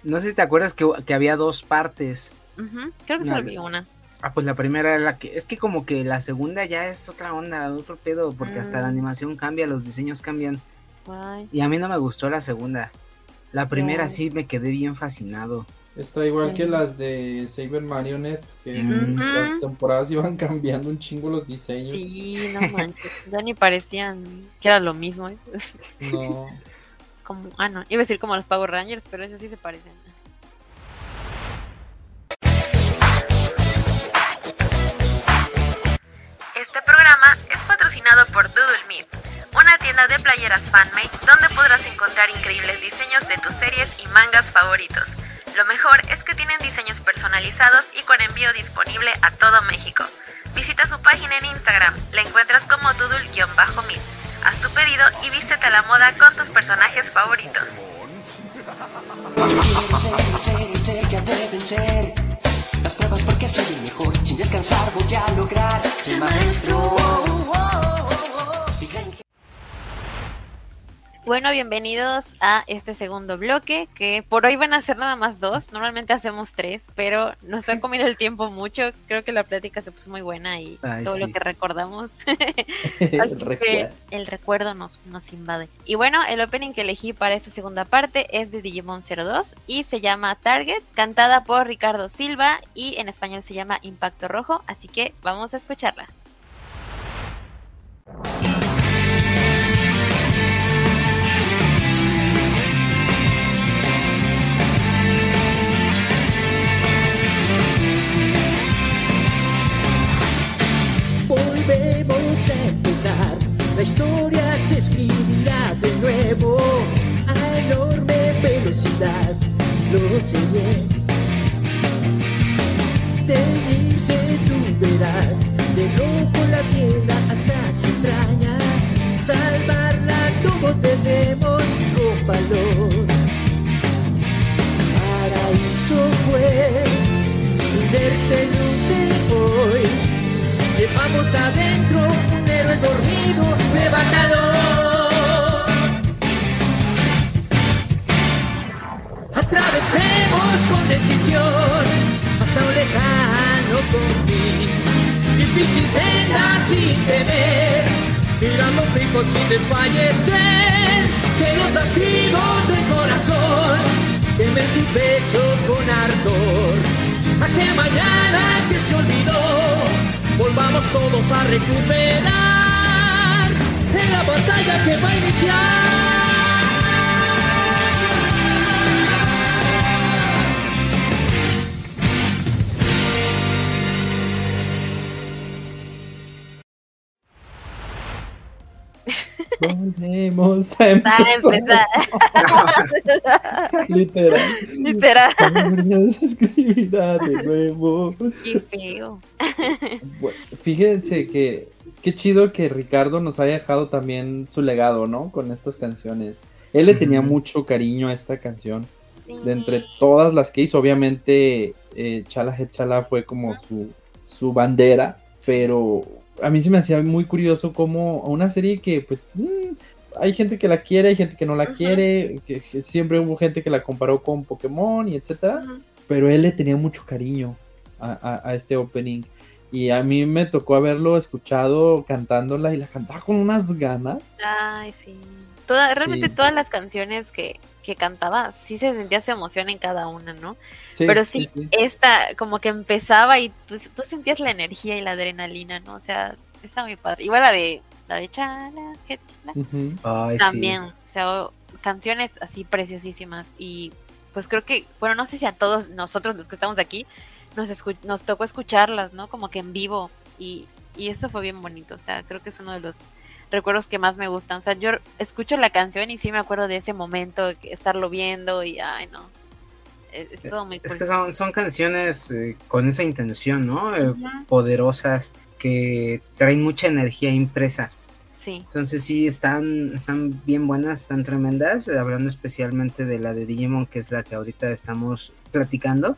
No sé si te acuerdas que, que había dos partes. Creo que No, solo vi una. Ah, pues la primera era la que. Es que como que la segunda ya es otra onda, otro pedo, porque hasta la Mm. animación cambia, los diseños cambian. Y a mí no me gustó la segunda. La primera sí me quedé bien fascinado. Está igual que las de Saber Marionette, que Ujú. las temporadas iban cambiando un chingo los diseños. sí, no manches. Ya ni parecían que era lo mismo. ¿eh? No. como, ah, no, iba a decir como los Power Rangers, pero esos sí se parecen. Este programa es patrocinado por Doodle Meat, una tienda de playeras fanmade donde podrás encontrar increíbles diseños de tus series y mangas favoritos. Lo mejor es que tienen diseños personalizados y con envío disponible a todo México. Visita su página en Instagram, la encuentras como doodle-meat. Haz tu pedido y vístete a la moda con tus personajes favoritos. Las pruebas soy el mejor Sin descansar voy a lograr maestro Bueno, bienvenidos a este segundo bloque, que por hoy van a ser nada más dos, normalmente hacemos tres, pero nos ha comido el tiempo mucho, creo que la plática se puso muy buena y Ay, todo sí. lo que recordamos, El que el recuerdo nos, nos invade. Y bueno, el opening que elegí para esta segunda parte es de Digimon 02 y se llama Target, cantada por Ricardo Silva y en español se llama Impacto Rojo, así que vamos a escucharla. La historia se escribirá de nuevo a enorme velocidad, lo sé bien. Tenirse tú verás, de loco la tienda hasta su entraña. Salvarla todos debemos, valor. Paraíso fue, verte luces. Adentro, un héroe dormido. Atravesemos con decisión hasta un lejano confín. Difícil senda sin temer, mirando fijos sin desfallecer. Que los latidos del corazón quemen su pecho con ardor. Aquel mañana que se olvidó volvamos todos a recuperar en la batalla que va a iniciar. Volvemos a empezar. a empezar. Literal. Literal. Se escribirá de nuevo. Qué feo. Bueno, fíjense que qué chido que Ricardo nos haya dejado también su legado, ¿no? Con estas canciones. Él le tenía mucho cariño a esta canción. Sí. De entre todas las que hizo, obviamente eh, Chala He Chala fue como su, su bandera, pero a mí se me hacía muy curioso como una serie que pues mm, hay gente que la quiere, hay gente que no la quiere, que, que siempre hubo gente que la comparó con Pokémon y etcétera, pero él le tenía mucho cariño a, a- a este opening. Y a mí me tocó haberlo escuchado cantándola y la cantaba con unas ganas. Ay, sí. Toda, realmente Sí. todas las canciones que, que cantaba, sí se sentía su emoción en cada una, ¿no? Sí, Pero sí, esta como que empezaba y tú, tú sentías la energía y la adrenalina, ¿no? O sea, está muy padre. Igual la de la de Chala, que Chala, Ujú. Ay, sí. también, o sea, canciones así preciosísimas y pues creo que, bueno, no sé si a todos nosotros los que estamos aquí nos, escu- nos tocó escucharlas, ¿no? Como que en vivo y, y eso fue bien bonito, o sea, creo que es uno de los recuerdos que más me gustan, o sea, yo escucho la canción y sí me acuerdo de ese momento, estarlo viendo y, ay, no, es, es todo muy Es cool. que son, son canciones eh, con esa intención, ¿no? Eh, poderosas, que traen mucha energía impresa. Sí, Entonces sí, están, están bien buenas, están tremendas, hablando especialmente de la de Digimon, que es la que ahorita estamos platicando.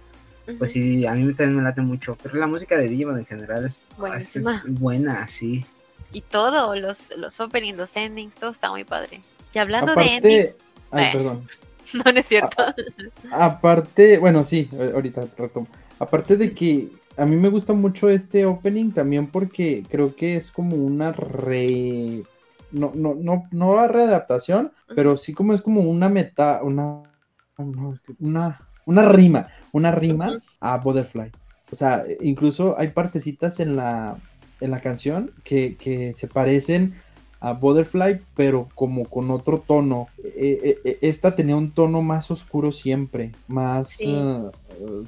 Pues sí, a mí también me late mucho, pero la música de Digimon en general ah, es, buena, sí. Y todo, los, los openings, los endings, todo está muy padre. Y hablando de endings, ay, Eh. perdón. no, no es cierto. Aparte, bueno, sí, ahorita retomo. Aparte de que a mí me gusta mucho este opening también porque creo que es como una re... No, no, no, no la readaptación, pero sí como es como una meta, una, una, una rima, una rima a Butterfly. O sea, incluso hay partecitas en la, en la canción que, que se parecen a Butterfly, pero como con otro tono. Eh, eh, eh, esta tenía un tono más oscuro siempre, más... Sí. eh,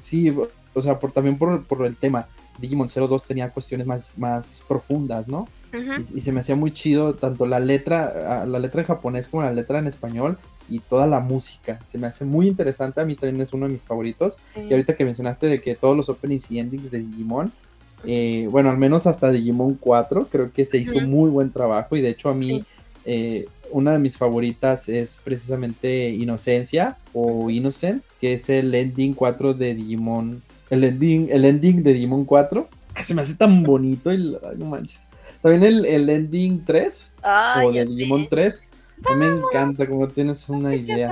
sí, o sea, por, también por, por el tema. Digimon 02 tenía cuestiones más, más profundas, ¿no? Y se me hacía muy chido tanto la letra, ah, la letra en japonés como la letra en español y toda la música. Se me hace muy interesante, a mí también es uno de mis favoritos. Y ahorita que mencionaste de que todos los openings y endings de Digimon, eh, bueno, al menos hasta Digimon 4, creo que se hizo muy buen trabajo y de hecho a mí Sí. eh, una de mis favoritas es precisamente Inocencia o Innocent, que es el ending 4 de Digimon, el ending, el ending de Digimon 4. que Se me hace tan bonito y no manches. También el, el ending 3 Ay, o de sé. Digimon 3. A mí me encanta, como tienes una idea.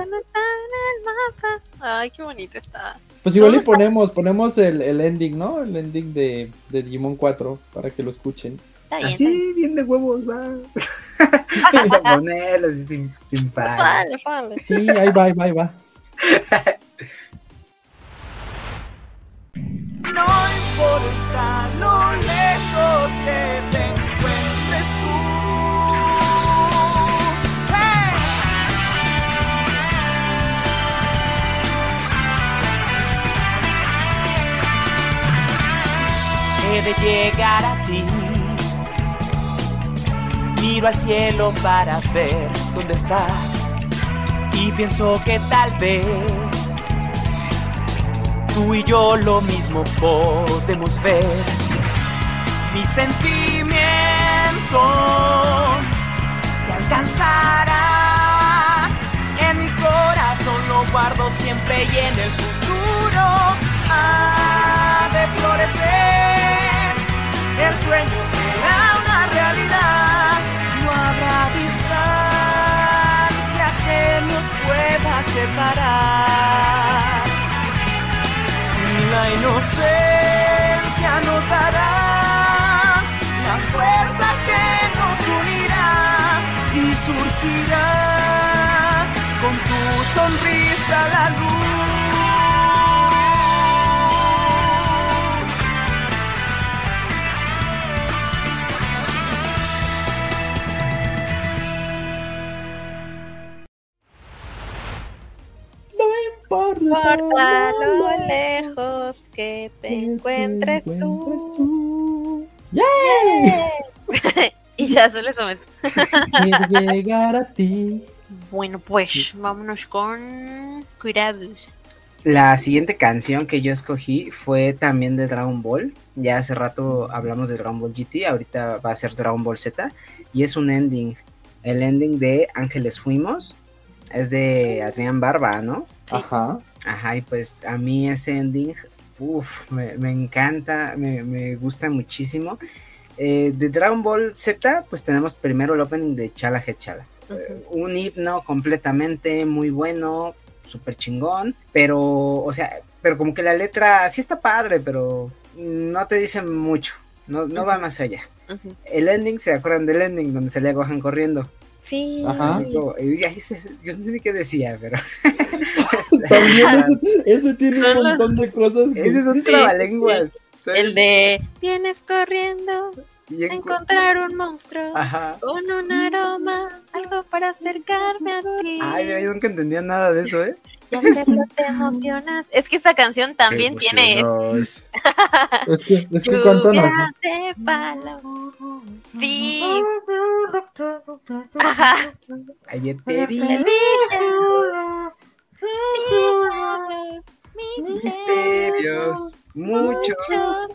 Ay, qué bonito está. Pues igual le está- ponemos, ponemos el, el ending, ¿no? El ending de, de Digimon 4 para que lo escuchen. Está bien. Así, bien de huevos, va. Vamos a ponerlo así sin, sin. Vale, vale. Sí, ahí va, ahí va, ahí va. No importa lo lejos que te He de llegar a ti. Miro al cielo para ver dónde estás y pienso que tal vez tú y yo lo mismo podemos ver. Mi sentimiento te alcanzará. En mi corazón lo guardo siempre y en el futuro ha de florecer. El sueño será una realidad. No habrá distancia que nos pueda separar. La inocencia nos dará la fuerza que nos unirá y surgirá con tu sonrisa la luz. Importa lo lejos que te encuentres tú. y ya solo eso es. llegar a ti. Bueno, pues vámonos con cuidados. La siguiente canción que yo escogí fue también de Dragon Ball. Ya hace rato hablamos de Dragon Ball GT, ahorita va a ser Dragon Ball Z. Y es un ending. El ending de Ángeles Fuimos. Es de Adrián Barba, ¿no? Ajá. Ajá, y pues a mí ese ending, uff, me, me, encanta, me, me, gusta muchísimo. Eh, de Dragon Ball Z, pues tenemos primero el opening de Chala He Chala. Uh -huh. eh, un himno completamente muy bueno, súper chingón, pero, o sea, pero como que la letra sí está padre, pero no te dice mucho, no, no uh -huh. va más allá. Uh -huh. El ending, ¿se acuerdan del ending donde salía Gohan corriendo? Sí. Ajá. Como, y ahí se, yo no sé ni qué decía, pero. También ese, ese, tiene un montón de cosas. Ese es un trabalenguas. Sí. El de vienes corriendo y en... encontrar un monstruo Ajá. con un aroma, algo para acercarme a ti. Ay, yo nunca entendía nada de eso, ¿eh? Ya te emocionas. Es que esa canción también tiene. es que, es que. Sí. Ajá. Ayer te vi. Misterios, muchos.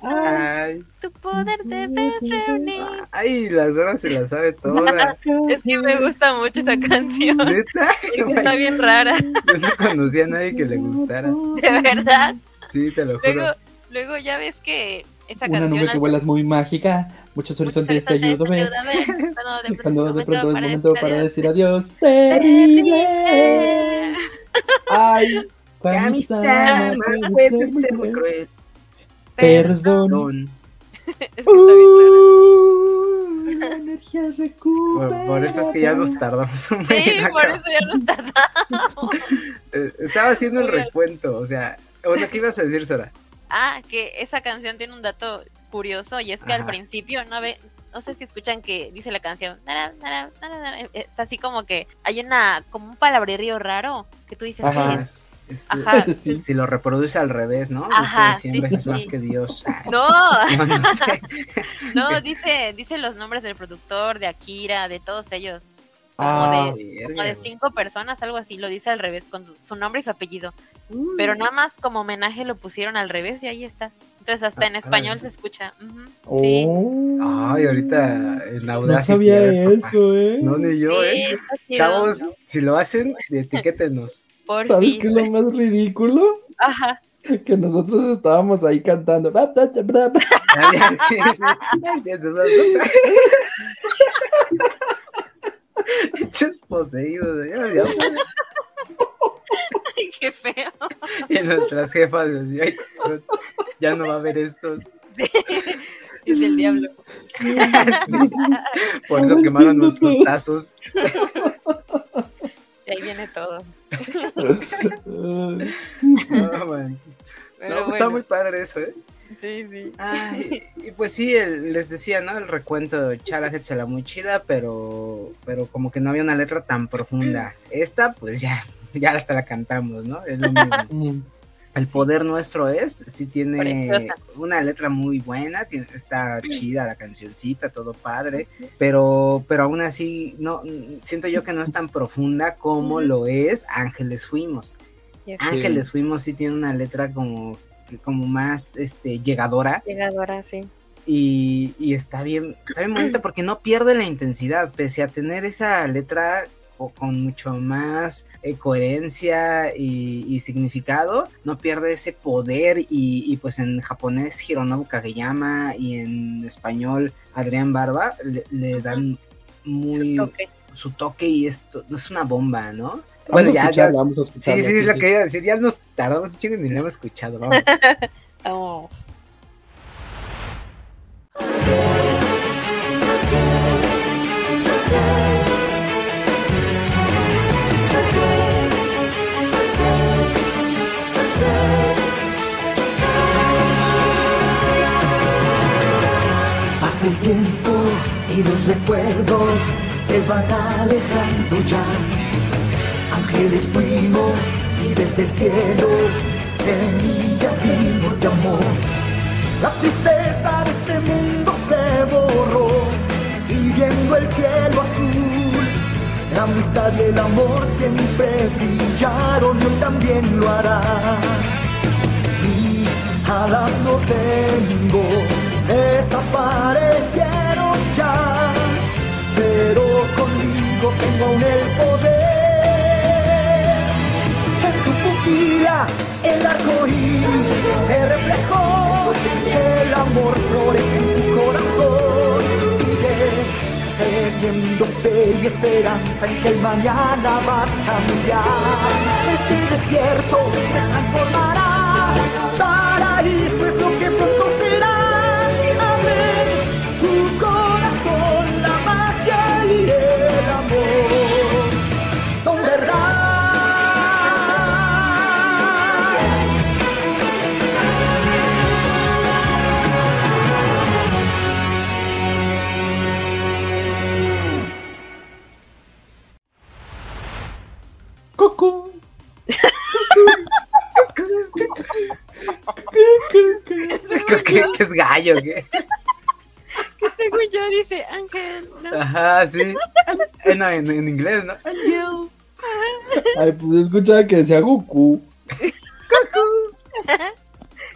Ay. Tu poder debes reunir. Ay, las horas se las sabe todas. es que me gusta mucho esa canción. ¿Neta? Está bien rara. Yo no conocía a nadie que le gustara. ¿De verdad? Sí, te lo juro. Luego, luego ya ves que esa Una canción. nube que vuela es muy mágica. Muchos horizontes te ayúdame. ayúdame. Cuando de Cuando de pronto es para momento decir para adiós. decir adiós. Terrible. Ay, amistad no puede ser muy cruel. Perdón. Perdón. Es que está bien. Uh, la energía. Por, por eso es que ya nos tardamos un Sí, por eso ya nos tardamos. Eh, Estaba haciendo el recuento, o sea, bueno, ¿qué ibas a decir, Sora? Ah, que esa canción tiene un dato curioso y es que al principio no ve, no sé si escuchan que dice la canción, nara, nara, nara, nara, eh, está así como que hay una como un palabrerío raro que tú dices Ajá. qué es. Es- Ajá. Sí. Si lo reproduce al revés, ¿no? Ajá, Dice 100 sí, veces sí, más que Dios. Ay, No, no, no sé. no, dice, dice los nombres del productor, de Akira, de todos ellos. Como Ah, de, como de güey. cinco personas, algo así, lo dice al revés, con su, su nombre y su apellido. Mm. Pero nada más como homenaje lo pusieron al revés y ahí está. Entonces hasta en Ah, español se escucha. Ujú, Sí. Oh. Ay, ahorita en No sabía eso, ¿eh? No, ni yo, Sí, ¿eh? Chavos, si lo hacen, etiquétenos. Por ¿Sabes fin. qué es lo más ridículo? Ajá. Que nosotros estábamos ahí cantando. Sí, sí. Poseídos. Ay, qué feo. Y nuestras jefas, así, "Ay, ya no va a haber estos. Es del diablo. Sí, Por eso quemaron nuestros tazos. De ahí viene todo. No, está muy padre eso, ¿eh? Sí, sí. Ay, y pues sí, el- les decía, ¿no? El recuento de Chala la muy chida, pero, pero como que no había una letra tan profunda. Esta, pues ya, ya hasta la cantamos, ¿no? Es lo mismo. El poder nuestro es, sí tiene Preciosa. una letra muy buena, tiene- está chida la cancioncita, todo padre, pero, pero aún así, no, siento yo que no es tan profunda como lo es Ángeles Fuimos. Ángeles Fuimos sí tiene una letra como, como más este, llegadora Llegadora, sí. y, y está bien, está bien bonita porque no pierde la intensidad, pese a tener esa letra o- con mucho más eh, coherencia y, y significado, no pierde ese poder y, y, pues en japonés Hironobu Kageyama y en español Adrián Barba le, le dan muy Su toque. su toque y esto es una bomba, ¿no? Vamos Bueno, a ya, ya. vamos a Sí, escucharla. sí, es lo que iba a decir. Ya nos tardamos un chingo y ni lo hemos escuchado. Vamos. Vamos. Recuerdos se van alejando ya. Ángeles fuimos y desde el cielo semillas dimos de amor. La tristeza de este mundo se borró y viendo el cielo azul, la amistad y el amor siempre brillaron y hoy también lo harán. Mis alas no tengo, desaparecieron ya, pero conmigo tengo aún el poder. En tu pupila el arco iris se reflejó, el amor florece en tu corazón. Sigue teniendo fe y esperanza en que el mañana va a cambiar. Este desierto se transformará, paraíso es lo que ¿Qué, qué- qué es gallo? ¿Qué? Según yo dice Ángel. ¿no? Ajá, sí. Eh, no, en, en inglés, ¿no? Ángel. Ay, pues escuchaba que decía Goku.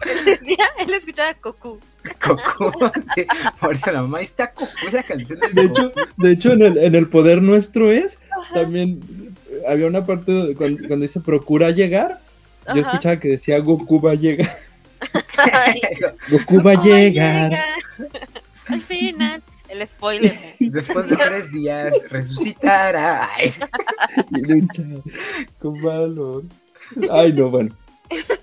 Él decía, él escuchaba Cocu. Coco, sí. Por eso la mamá está es la canción del De hecho, Goku. de hecho en, el, en el poder nuestro es, también eh, había una parte cuando, cuando dice procura llegar, Ajá. yo escuchaba que decía Goku va a llegar. Goku va a ¿cómo llegar. llega? Al final, el spoiler. Después de tres días resucitará. Lucha con valor. Ay, no, bueno.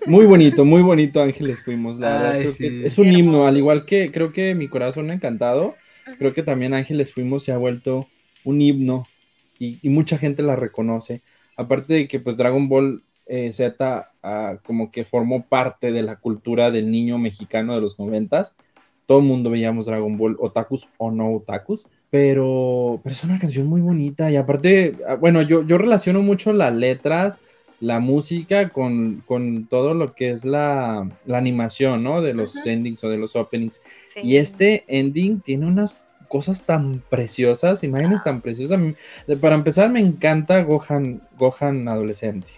Muy bonito, muy bonito, Ángeles fuimos. La verdad, Ay, creo sí. que es un himno, al igual que creo que mi corazón encantado. Creo que también Ángeles fuimos se ha vuelto un himno y, y mucha gente la reconoce. Aparte de que pues Dragon Ball eh, Z ah, como que formó parte de la cultura del niño mexicano de los noventas. Todo el mundo veíamos Dragon Ball, otakus o no otakus, pero, pero es una canción muy bonita y aparte, ah, bueno, yo, yo relaciono mucho las letras, la música con, con todo lo que es la, la animación, ¿no? De los Ujú. endings o de los openings. Sí. Y este ending tiene unas cosas tan preciosas, imágenes tan preciosas. Para empezar, me encanta Gohan, Gohan adolescente,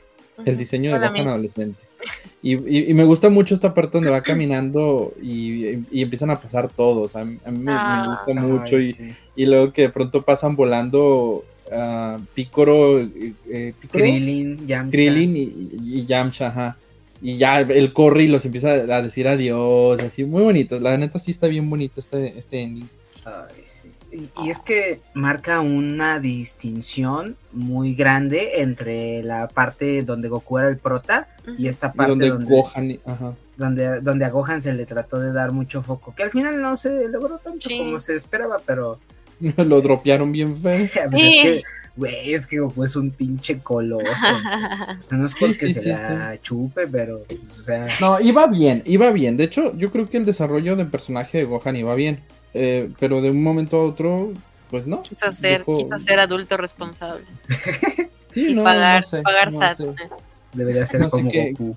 el diseño de amigo. adolescente. Y, y- y me gusta mucho esta parte donde va caminando y, y empiezan a pasar todos. A mí, a mí me, me Ah. gusta mucho. Ay, y, sí. y luego que de pronto pasan volando ah, Picoro, eh, eh, Picoro, Krillin, Yamcha. Krillin y, y- y Yamcha, ajá. Y ya él corre y los empieza a decir adiós, así, muy bonito. La neta sí está bien bonito este, este ending. Ay, sí. Y, y es que marca una distinción muy grande entre la parte donde Goku era el prota y esta Y parte donde donde, Gohan, ajá. donde, donde a Gohan se le trató de dar mucho foco, que al final no se logró tanto Sí. como se esperaba, pero Lo dropearon bien feo. pues Sí. es que, güey, es que Goku es un pinche coloso. O sea, no es porque sí, se sí, la chupe, pero, pues, o sea, No, iba bien, iba bien. De hecho, yo creo que el desarrollo del personaje de Gohan iba bien. Eh, pero de un momento a otro, pues no. Quiso ser, Dejó- quiso ser adulto responsable. Sí, y no, pagar, no sé, pagar no SAT. sé. debería ser como qué- Goku.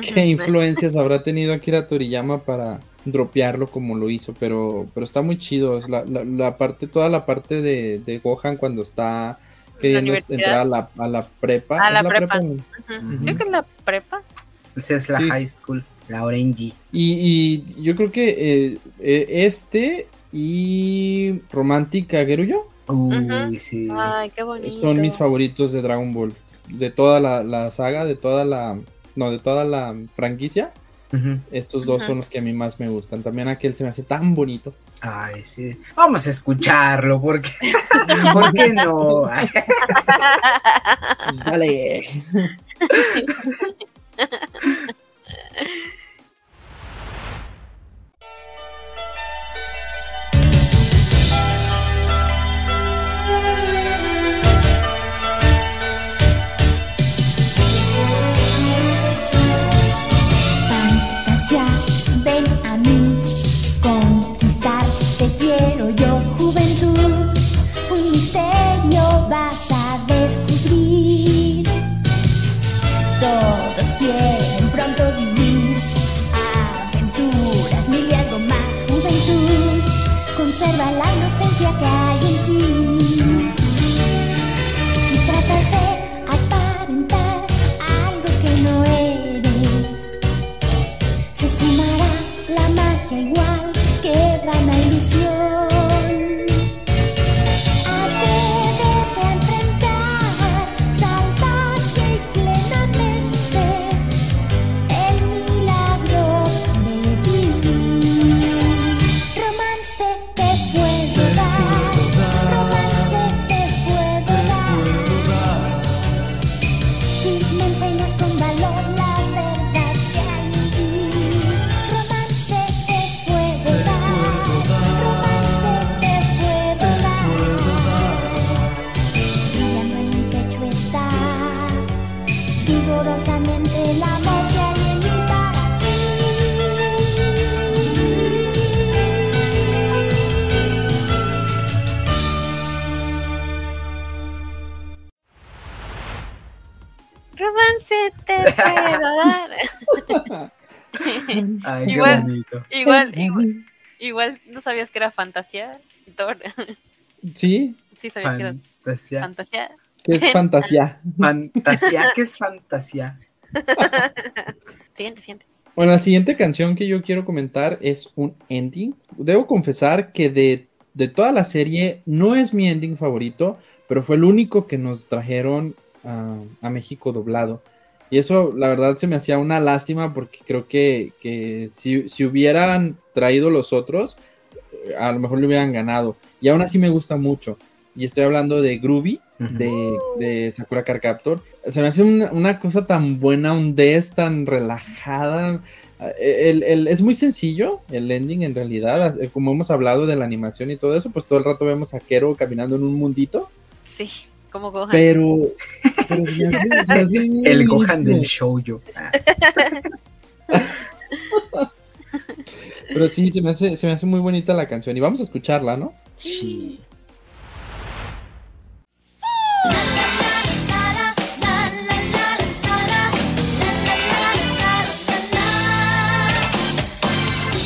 ¿Qué influencias habrá tenido Akira Toriyama para dropearlo como lo hizo? Pero, pero está muy chido. es La, la, la parte, toda la parte de, de Gohan cuando está queriendo entrar a la, a la prepa. A ¿Es la prepa. Creo que es la prepa. Esa es la Sí. high school, la Orange. Y, y yo creo que eh, eh, este y Romántica Geruyo Uy, sí. Ay, qué bonito. son mis favoritos de Dragon Ball. De toda la, la saga, de toda la. No, de toda la franquicia. Estos dos son los que a mí más me gustan. También aquel se me hace tan bonito. Ay, sí. Vamos a escucharlo, porque ¿por qué no? Dale. again. Me enseñas con valor Ay, qué Igual. bonito. igual, igual, igual, ¿no sabías que era fantasía? Thor? Sí, Sí, sabías que era Fantasía. que es fantasía. Fantasía, ¿qué es fantasía? Siguiente, siguiente. Bueno, la siguiente canción que yo quiero comentar es un ending. Debo confesar que de, de toda la serie no es mi ending favorito, pero fue el único que nos trajeron a, a México doblado. Y eso, la verdad, se me hacía una lástima porque creo que, que si, si hubieran traído los otros, eh, a lo mejor le hubieran ganado. Y aún así me gusta mucho. Y estoy hablando de Groovy, de, de Sakura Card Captor. Se me hace una, una cosa tan buena, un des tan relajada. Eh, El, el- es muy sencillo el ending en realidad. eh, Como hemos hablado de la animación y todo eso, pues todo el rato vemos a Kero caminando en un mundito. Sí, como Gohan. Pero. pero se me hace- se me hace muy El Gohan del shoujo. Ah, Pero sí, se me, hace, se me hace muy bonita la canción. Y vamos a escucharla, ¿no? sí.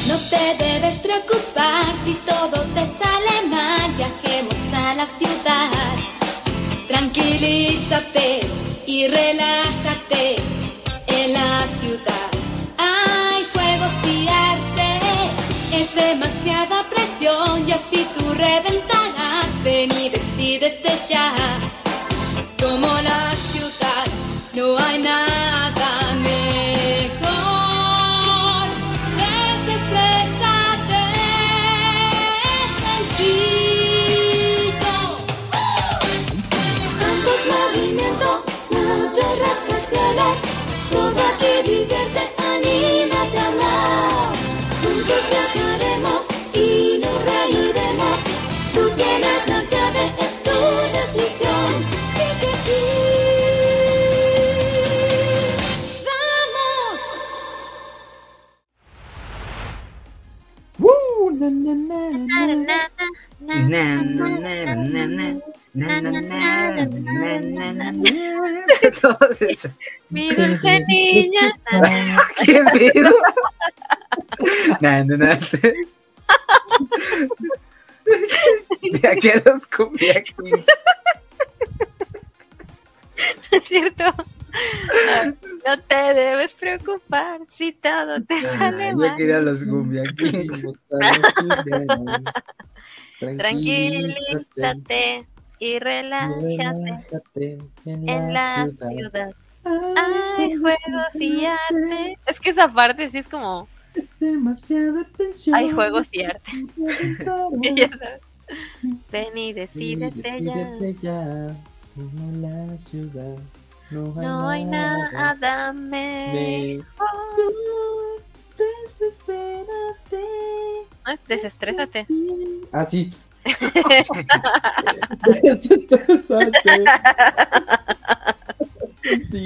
No te debes preocupar si todo te sale mal, viajemos a la ciudad. Tranquilízate y relájate en la ciudad. Hay juegos y arte, es demasiada presión y así tú reventarás. Ven y decídete ya. Como la ciudad, no hay nada Todos esos. Mi dulce niña. ¿Qué pedo? Na, na, na. De aquí a los cumbia kings. ¿Es cierto? Ah, No te debes preocupar si todo te Ah, sale Yo mal. quería los cumbia kings. Tranquilízate y relájate en la ciudad. Hay juegos y arte. Es que esa parte sí es como Demasiada tensión. hay juegos y arte. Ya sabes. Ven y decídete ya. Decídete ya. En la ciudad. No hay, No hay nada mejor. Desespérate. Es desestrésate. Ah, sí. Desestrésate. Sí,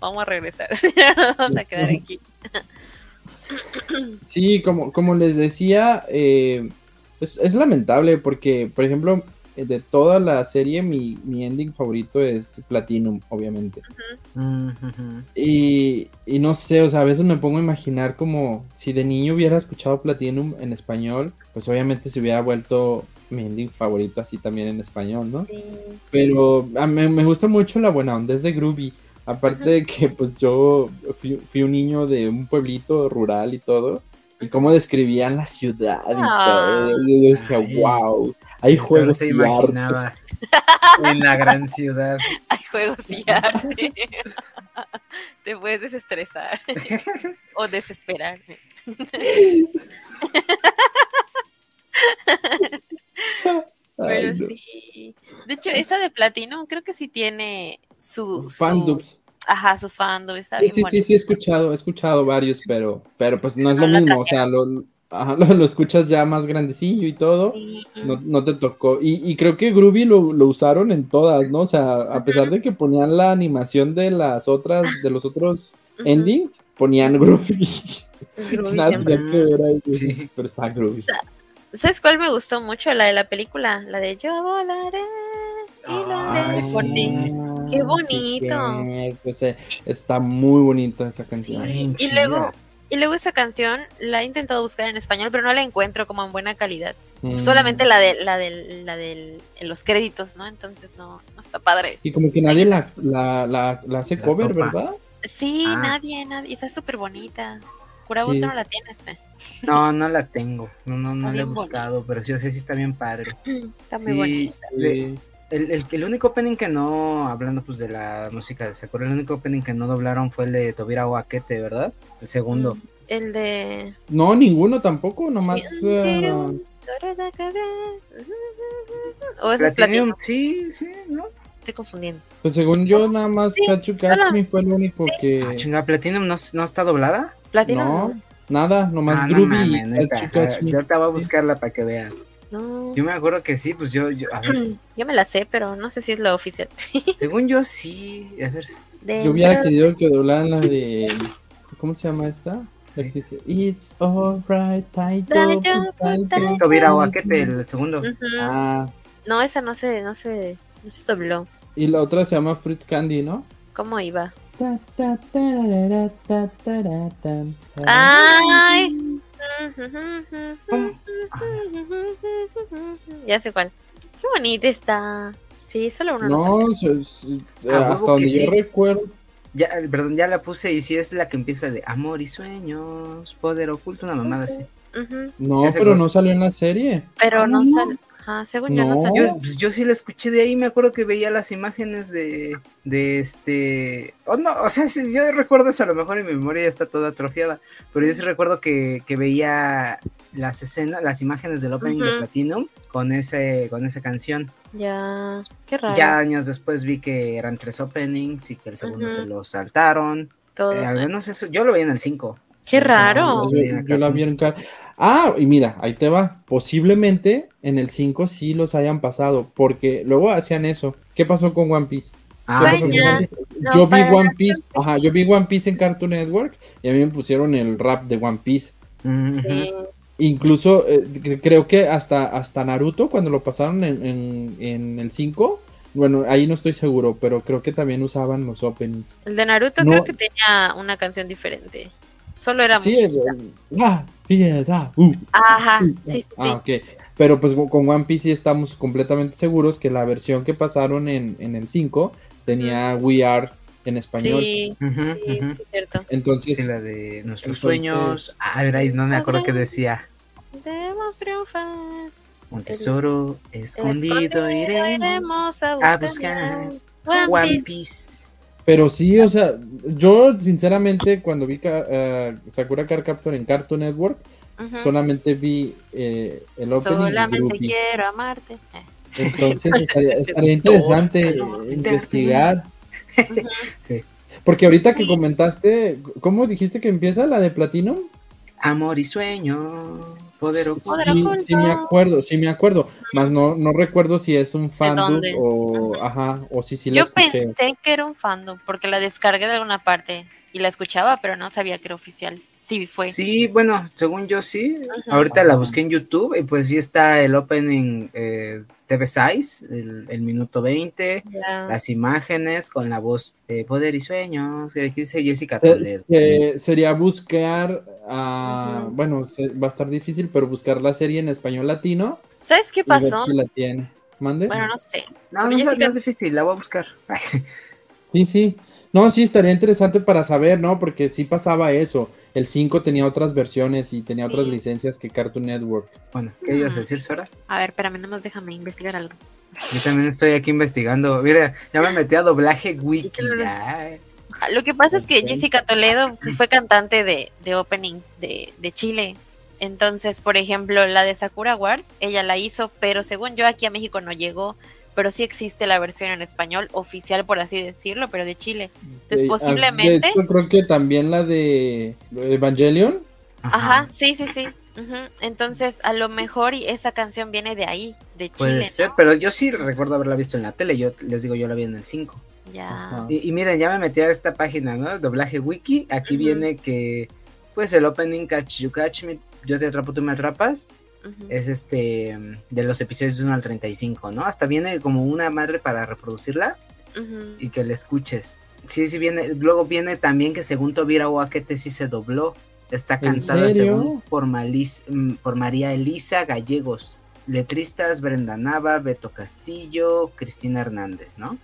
Vamos a regresar. Vamos a quedar aquí. Sí, como, como les decía, eh, es, es lamentable porque, por ejemplo, de toda la serie, mi, mi ending favorito es Platinum, obviamente. Y, y no sé, o sea, a veces me pongo a imaginar como si de niño hubiera escuchado Platinum en español, pues obviamente se hubiera vuelto mi ending favorito así también en español, ¿no? Sí. Pero a mí me gusta mucho la buena onda, es de Groovy. Aparte de que pues yo fui, fui un niño de un pueblito rural y todo, y cómo describían la ciudad y Ah. todo. Yo decía, Ay. wow, hay Pero juegos y arte. en la gran ciudad. Hay juegos y arte. Te puedes desestresar o desesperar. Ay, Pero no. sí. De hecho, esa de Platino creo que sí tiene su. su- Fandubs. Ajá, su fandom. Está Sí, bien sí, sí, bonito. sí, he escuchado, he escuchado varios, pero, pero pues no es lo No mismo, o sea, lo, ajá, lo, lo escuchas ya más grandecillo y todo, Sí. no, no te tocó. Y, y creo que Groovy lo, lo usaron en todas, ¿no? O sea, a pesar de que ponían la animación de las otras, de los otros endings, ponían Groovy. Groovy Nada que ver ahí, Sí. pero está Groovy. ¿Sabes cuál me gustó mucho? La de la película. La de Yo volaré y lo Ay, haré por sí. ti. Qué sí, bonito. es cierto, sí, está muy bonita esa canción. Y luego, y luego esa canción la he intentado buscar en español, pero no la encuentro como en buena calidad. Mm. Solamente la de la del, la del, en los créditos, ¿no? Entonces no, no está padre. Y como que nadie la, la, la, la hace La cover, topa. ¿verdad? Sí, Ah. nadie, nadie. Está súper bonita. Curabo, Sí. no la tienes, eh. No, no la tengo. No, no, no la he buscado, pero sí, o sea, sí está bien padre. Está muy Sí, bonita. de- el, el, el único opening que no, hablando pues de la música de Sakura, el único opening que no doblaron fue el de Tobira Wakete, ¿verdad? El segundo. El de. No, ninguno tampoco, nomás. eh, O es Platinum, platino. sí, sí, ¿no? Estoy confundiendo. pues según yo, nada más Sí, Kachu solo- Catch Me fue el único Ah, que. chinga, Platinum no, no está doblada. Platino. No, nada, nomás Ah, no Groovy mames, neta. Ah. Yo ahorita voy a buscarla para que vean. No. Yo me acuerdo que sí, pues yo, yo a ver, Yo me la sé, pero no sé si es la oficial. según yo sí, a ver, Yo hubiera querido que doblaran la de. ¿Cómo se llama esta? La que dice It's alright, Taito. Es. Tobira el segundo. Ah, No, esa no se, no se, no se dobló. y la otra se llama Fruits Candy, ¿no? ¿Cómo iba? Ay. Ya sé cuál. Qué bonita está. Sí, solo uno no, No, eh, hasta donde yo recuerdo. Ya, eh, perdón, ya la puse y sí es la que empieza de amor y sueños, poder oculto, una mamada así. No, pero no salió en la serie. Pero Ah, no no. sale. Ajá, según yo no No. salió. Yo, pues, yo sí la escuché de ahí, me acuerdo que veía las imágenes de, de este... Oh, no, o sea, sí, yo recuerdo eso, a lo mejor en mi memoria ya está toda atrofiada, pero yo sí recuerdo que, que veía las escenas, las imágenes del opening de. Platinum con ese con esa canción. Ya. Qué raro. Ya años después vi que eran tres openings y que el segundo se lo saltaron. Todos. Eh, al menos eso, yo lo veía en el 5. Qué sea, raro. no, Yo, yo la vi en car- Ah, y mira, ahí te va. Posiblemente en el 5 sí los hayan pasado, porque luego hacían eso. ¿Qué pasó con One Piece? ¿Qué Ah, pasó sí. con Sueña. One Piece? No, yo vi One Piece, ajá, yo vi One Piece en Cartoon Network y a mí me pusieron el rap de One Piece. Sí. Incluso eh, creo que hasta, hasta Naruto, cuando lo pasaron en, en- en el 5, bueno, ahí no estoy seguro, pero creo que también usaban los openings. El de Naruto No. creo que tenía una canción diferente. Solo era Sí, música. ah, ah, uh, Ajá, uh, sí, sí, sí. ah, ok. Pero pues con One Piece sí estamos completamente seguros que la versión que pasaron en, en el 5 tenía We Are en español. Sí, Ujú, sí, sí, cierto. Entonces, Sí, la de nuestros Entonces- sueños. Ah, mira, ahí no me acuerdo qué decía. Debemos triunfar. Un tesoro escondido Escondido iremos a a buscar. buscar. One One Piece. Piece. Pero sí, o sea, yo sinceramente cuando vi eh, Sakura Card Captor en Cartoon Network, solamente vi eh, el opening Solamente quiero amarte. Eh. Entonces estaría, estaría interesante investigar. Sí. Porque ahorita que comentaste, ¿cómo dijiste que empieza la de Platinum? Amor y sueño. Poder oculto. Sí, oculto. sí me acuerdo, sí me acuerdo, más no, no recuerdo si es un fandom o, ajá, o si sí la Yo escuché. pensé que era un fandom porque la descargué de alguna parte y la escuchaba, pero no sabía que era oficial. Sí, fue. Sí, bueno, según yo sí. Ahorita la busqué en YouTube y pues sí está el opening eh, TV Size, el, el minuto 20, Ya. las imágenes con la voz de Poder y Sueños, que aquí dice Jessica Se- Toledo. se- sería buscar, ah, Ujú. bueno, se- va a estar difícil, pero buscar la serie en español latino ¿Sabes qué y ver pasó? si la tiene. ¿Mande? Bueno, no sé. No, no, es- Jessica- no es difícil, la voy a buscar. Sí, sí. No, sí, estaría interesante para saber, ¿no? Porque sí pasaba eso. El 5 tenía otras versiones y tenía Sí. otras licencias que Cartoon Network. Bueno, ¿qué ibas a decir, Sora? A ver, espérame, nomás déjame investigar algo. Yo también estoy aquí investigando. Mira, ya me metí a doblaje wiki. Ay. Ah, Lo que pasa es que. Jessica Toledo fue cantante de, de openings de, de Chile. Entonces, por ejemplo, la de Sakura Wars, ella la hizo, pero según yo aquí a México no llegó. Pero sí existe la versión en español oficial, por así decirlo, pero de Chile. Entonces, ah, posiblemente. De hecho, creo que también la de Evangelion. Ajá, sí, sí, sí. Entonces, a lo mejor y esa canción viene de ahí, de Puede Chile. ser, pero yo sí recuerdo haberla visto en la tele. Yo les digo, yo la vi en el 5. Ya. Y, y miren, ya me metí a esta página, ¿no? Doblaje wiki. Aquí viene que, pues, el opening Catch You Catch Me, Yo te atrapo, tú me atrapas. Es este, de los episodios de 1 al 35, ¿no? Hasta viene como una madre para reproducirla. Y que la escuches. Sí, sí viene, luego viene también que según Tobira Oaquete sí se dobló. Está ¿En cantada según por, Malis- mm, por María Elisa Gallegos. Letristas Brenda Nava, Beto Castillo, Cristina Hernández, ¿no?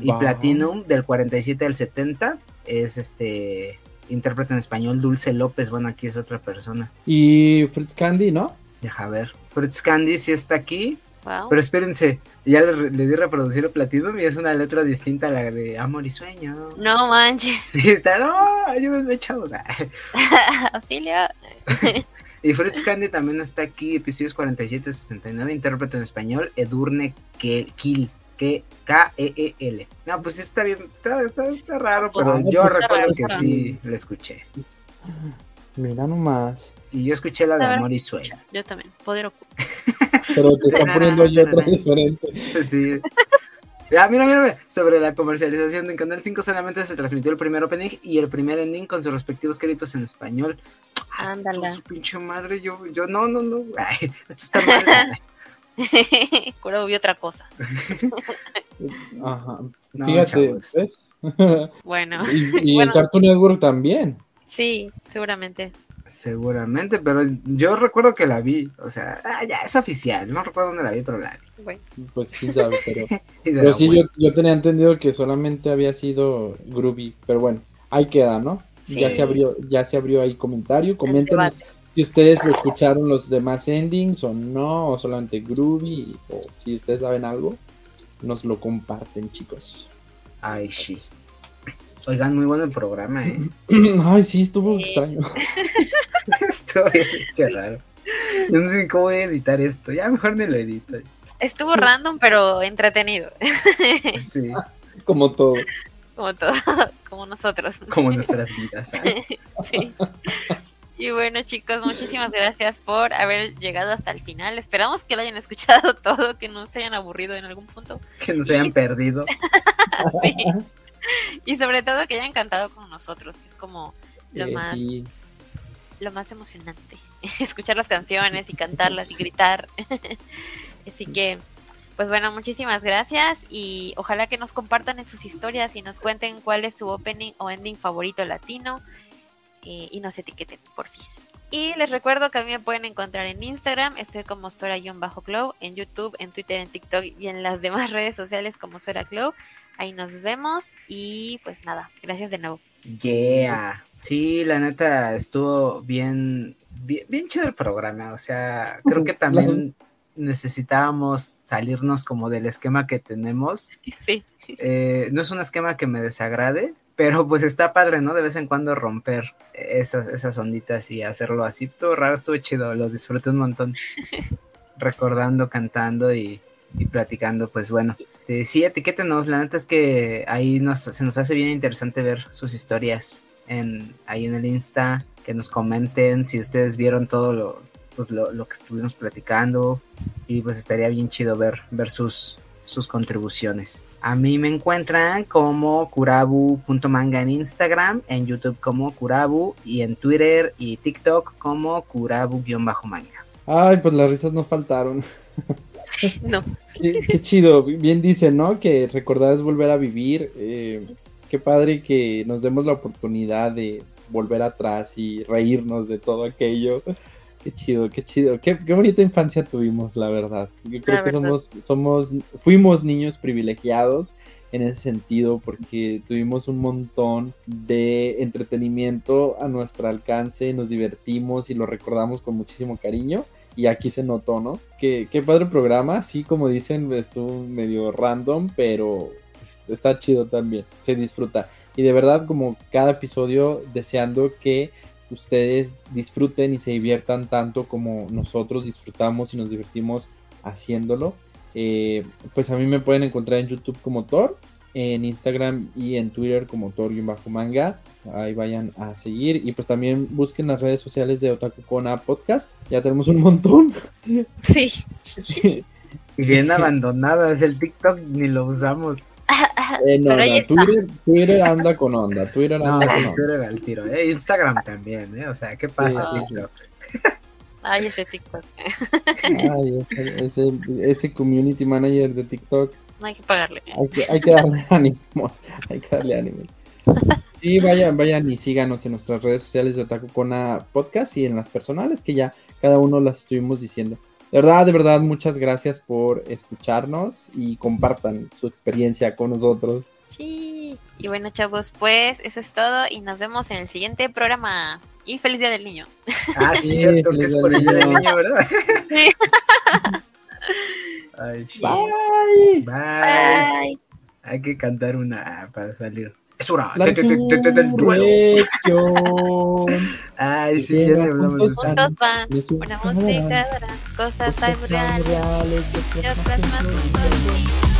Y. Platinum del 47 al 70 es este intérprete en español Dulce López, bueno, aquí es otra persona. Y Fritz Candy, ¿no? Deja ver. Fritz Candy sí está aquí, Wow. pero espérense, ya le, le di reproducir a Platinum y es una letra distinta a la de Amor y Sueño. No manches. Sí, está, no, ayúdenme, chavos. Auxilio. Y Fritz Candy también está aquí, episodios 47-69, intérprete en español, Edurne que K-E-E-L. No, pues sí está bien, está, está- está raro, Pues, pero yo recuerdo que sí lo escuché. Mira nomás. Y yo escuché la de. Amor y Sueño. Yo también. Poder oculto. Pero te está poniendo ahí otra diferente. Sí. Ah, mira, mira, mira. Sobre la comercialización en Canal 5 solamente se transmitió el primer opening y el primer ending con sus respectivos créditos en español. Ah, Ándala. su pinche madre, yo, yo, no, no, no. Ay, esto está mal. Cura vi otra cosa. Ajá. No, Fíjate, chavos. ¿ves? Bueno, y y Bueno. Cartoon Network también. sí, seguramente. Seguramente, pero yo recuerdo que la vi. O sea, ah, ya es oficial. No recuerdo dónde la vi, pero la vi. Bueno, Pues sí sabe, pero, sí yo, yo tenía entendido que solamente había sido Groovy, pero bueno, ahí queda, ¿no? Ya se abrió, ya se abrió ahí comentario, coméntenos debate. si ustedes escucharon los demás endings o no, o solamente Groovy, o si ustedes saben algo, nos lo comparten, chicos. Ay, sí. Oigan, muy bueno el programa, ¿eh? Ay, sí, estuvo Sí. extraño. Estuvo bien pinche raro. Yo no sé cómo voy a editar esto. Ya mejor ni lo edito. estuvo random, pero entretenido. Sí, Como todo. Como todo, como nosotros. como nuestras vidas. ¿sabes? Sí. Y bueno, chicos, muchísimas gracias por haber llegado hasta el final. Esperamos que lo hayan escuchado todo, que no se hayan aburrido en algún punto. Que nos hayan perdido. Sí. Y sobre todo que hayan cantado con nosotros, que es como lo Eh, más sí. lo más emocionante. Escuchar las canciones y cantarlas y gritar. Así que, pues bueno, muchísimas gracias y ojalá que nos compartan en sus historias y nos cuenten cuál es su opening o ending favorito latino eh, y nos etiqueten, por fin. Y les recuerdo que a mí me pueden encontrar en Instagram, estoy como Sora-Glow, en YouTube, en Twitter, en TikTok y en las demás redes sociales como Sora Glow. Ahí nos vemos y pues nada, gracias de nuevo. Yeah. Sí, la neta estuvo bien, bien, bien chido el programa. O sea, creo que también necesitábamos salirnos como del esquema que tenemos. Sí. Eh, no es un esquema que me desagrade, pero pues está padre, ¿no? De vez en cuando romper esas, esas onditas y hacerlo así. Estuvo raro, estuvo chido, lo disfruté un montón. Recordando, cantando y, y platicando, pues bueno. Eh, sí, etiquétenos, la neta es que ahí nos, se nos hace bien interesante ver sus historias en, ahí en el Insta, que nos comenten si ustedes vieron todo lo, pues lo, lo que estuvimos platicando y pues estaría bien chido ver, ver sus, sus contribuciones. A mí me encuentran como curabu.manga en Instagram, en YouTube como curabu y en Twitter y TikTok como curabu-manga. Ay, pues las risas no faltaron. No. Qué, qué chido, bien dicen, ¿no? Que recordar es volver a vivir. eh, qué padre que nos demos la oportunidad de volver atrás y reírnos de todo aquello. Qué chido, qué chido. Qué, qué bonita infancia tuvimos, la verdad. Yo creo La que verdad. somos, somos, fuimos niños privilegiados en ese sentido porque tuvimos un montón de entretenimiento a nuestro alcance, nos divertimos y lo recordamos con muchísimo cariño y aquí se notó, ¿no? Qué, qué padre programa, sí, como dicen, estuvo medio random, pero pues, está chido también, se disfruta. Y de verdad, como cada episodio, deseando que ustedes disfruten y se diviertan tanto como nosotros disfrutamos y nos divertimos haciéndolo. Eh, pues a mí me pueden encontrar en YouTube como Thor, en Instagram y en Twitter como Thor-manga. Ahí vayan a seguir. Y pues también busquen las redes sociales de Otaku Kona Podcast. Ya tenemos un montón. Sí. Bien abandonada, es el TikTok, ni lo usamos. Eh, no, Pero no. Twitter, Twitter anda con onda. Twitter No, anda sí, con onda. Twitter al tiro, ¿eh? Instagram también, ¿eh? O sea, ¿qué pasa, Sí. TikTok? Ay, ese TikTok. Ay, ese, ese- ese community manager de TikTok. no hay que pagarle. Hay que, hay que darle ánimos, hay que darle ánimos. Sí, vayan, vayan y síganos en nuestras redes sociales de Otaku Kona Podcast y en las personales que ya cada uno las estuvimos diciendo. De verdad, de verdad, muchas gracias por escucharnos y compartan su experiencia con nosotros. Sí. Y bueno, chavos, pues eso es todo y nos vemos en el siguiente programa. Y feliz día del niño. Ah, sí, Sí, cierto que feliz es por el día del niño, ¿verdad? Sí. Ay, sí. Bye. Bye. Bye. Hay que cantar una para salir. Es hora La de- de- de- de- de- del duelo. Ay, sí, ya le hablamos de eso. Una música, cosas hay Cosas reales reales, y otras más son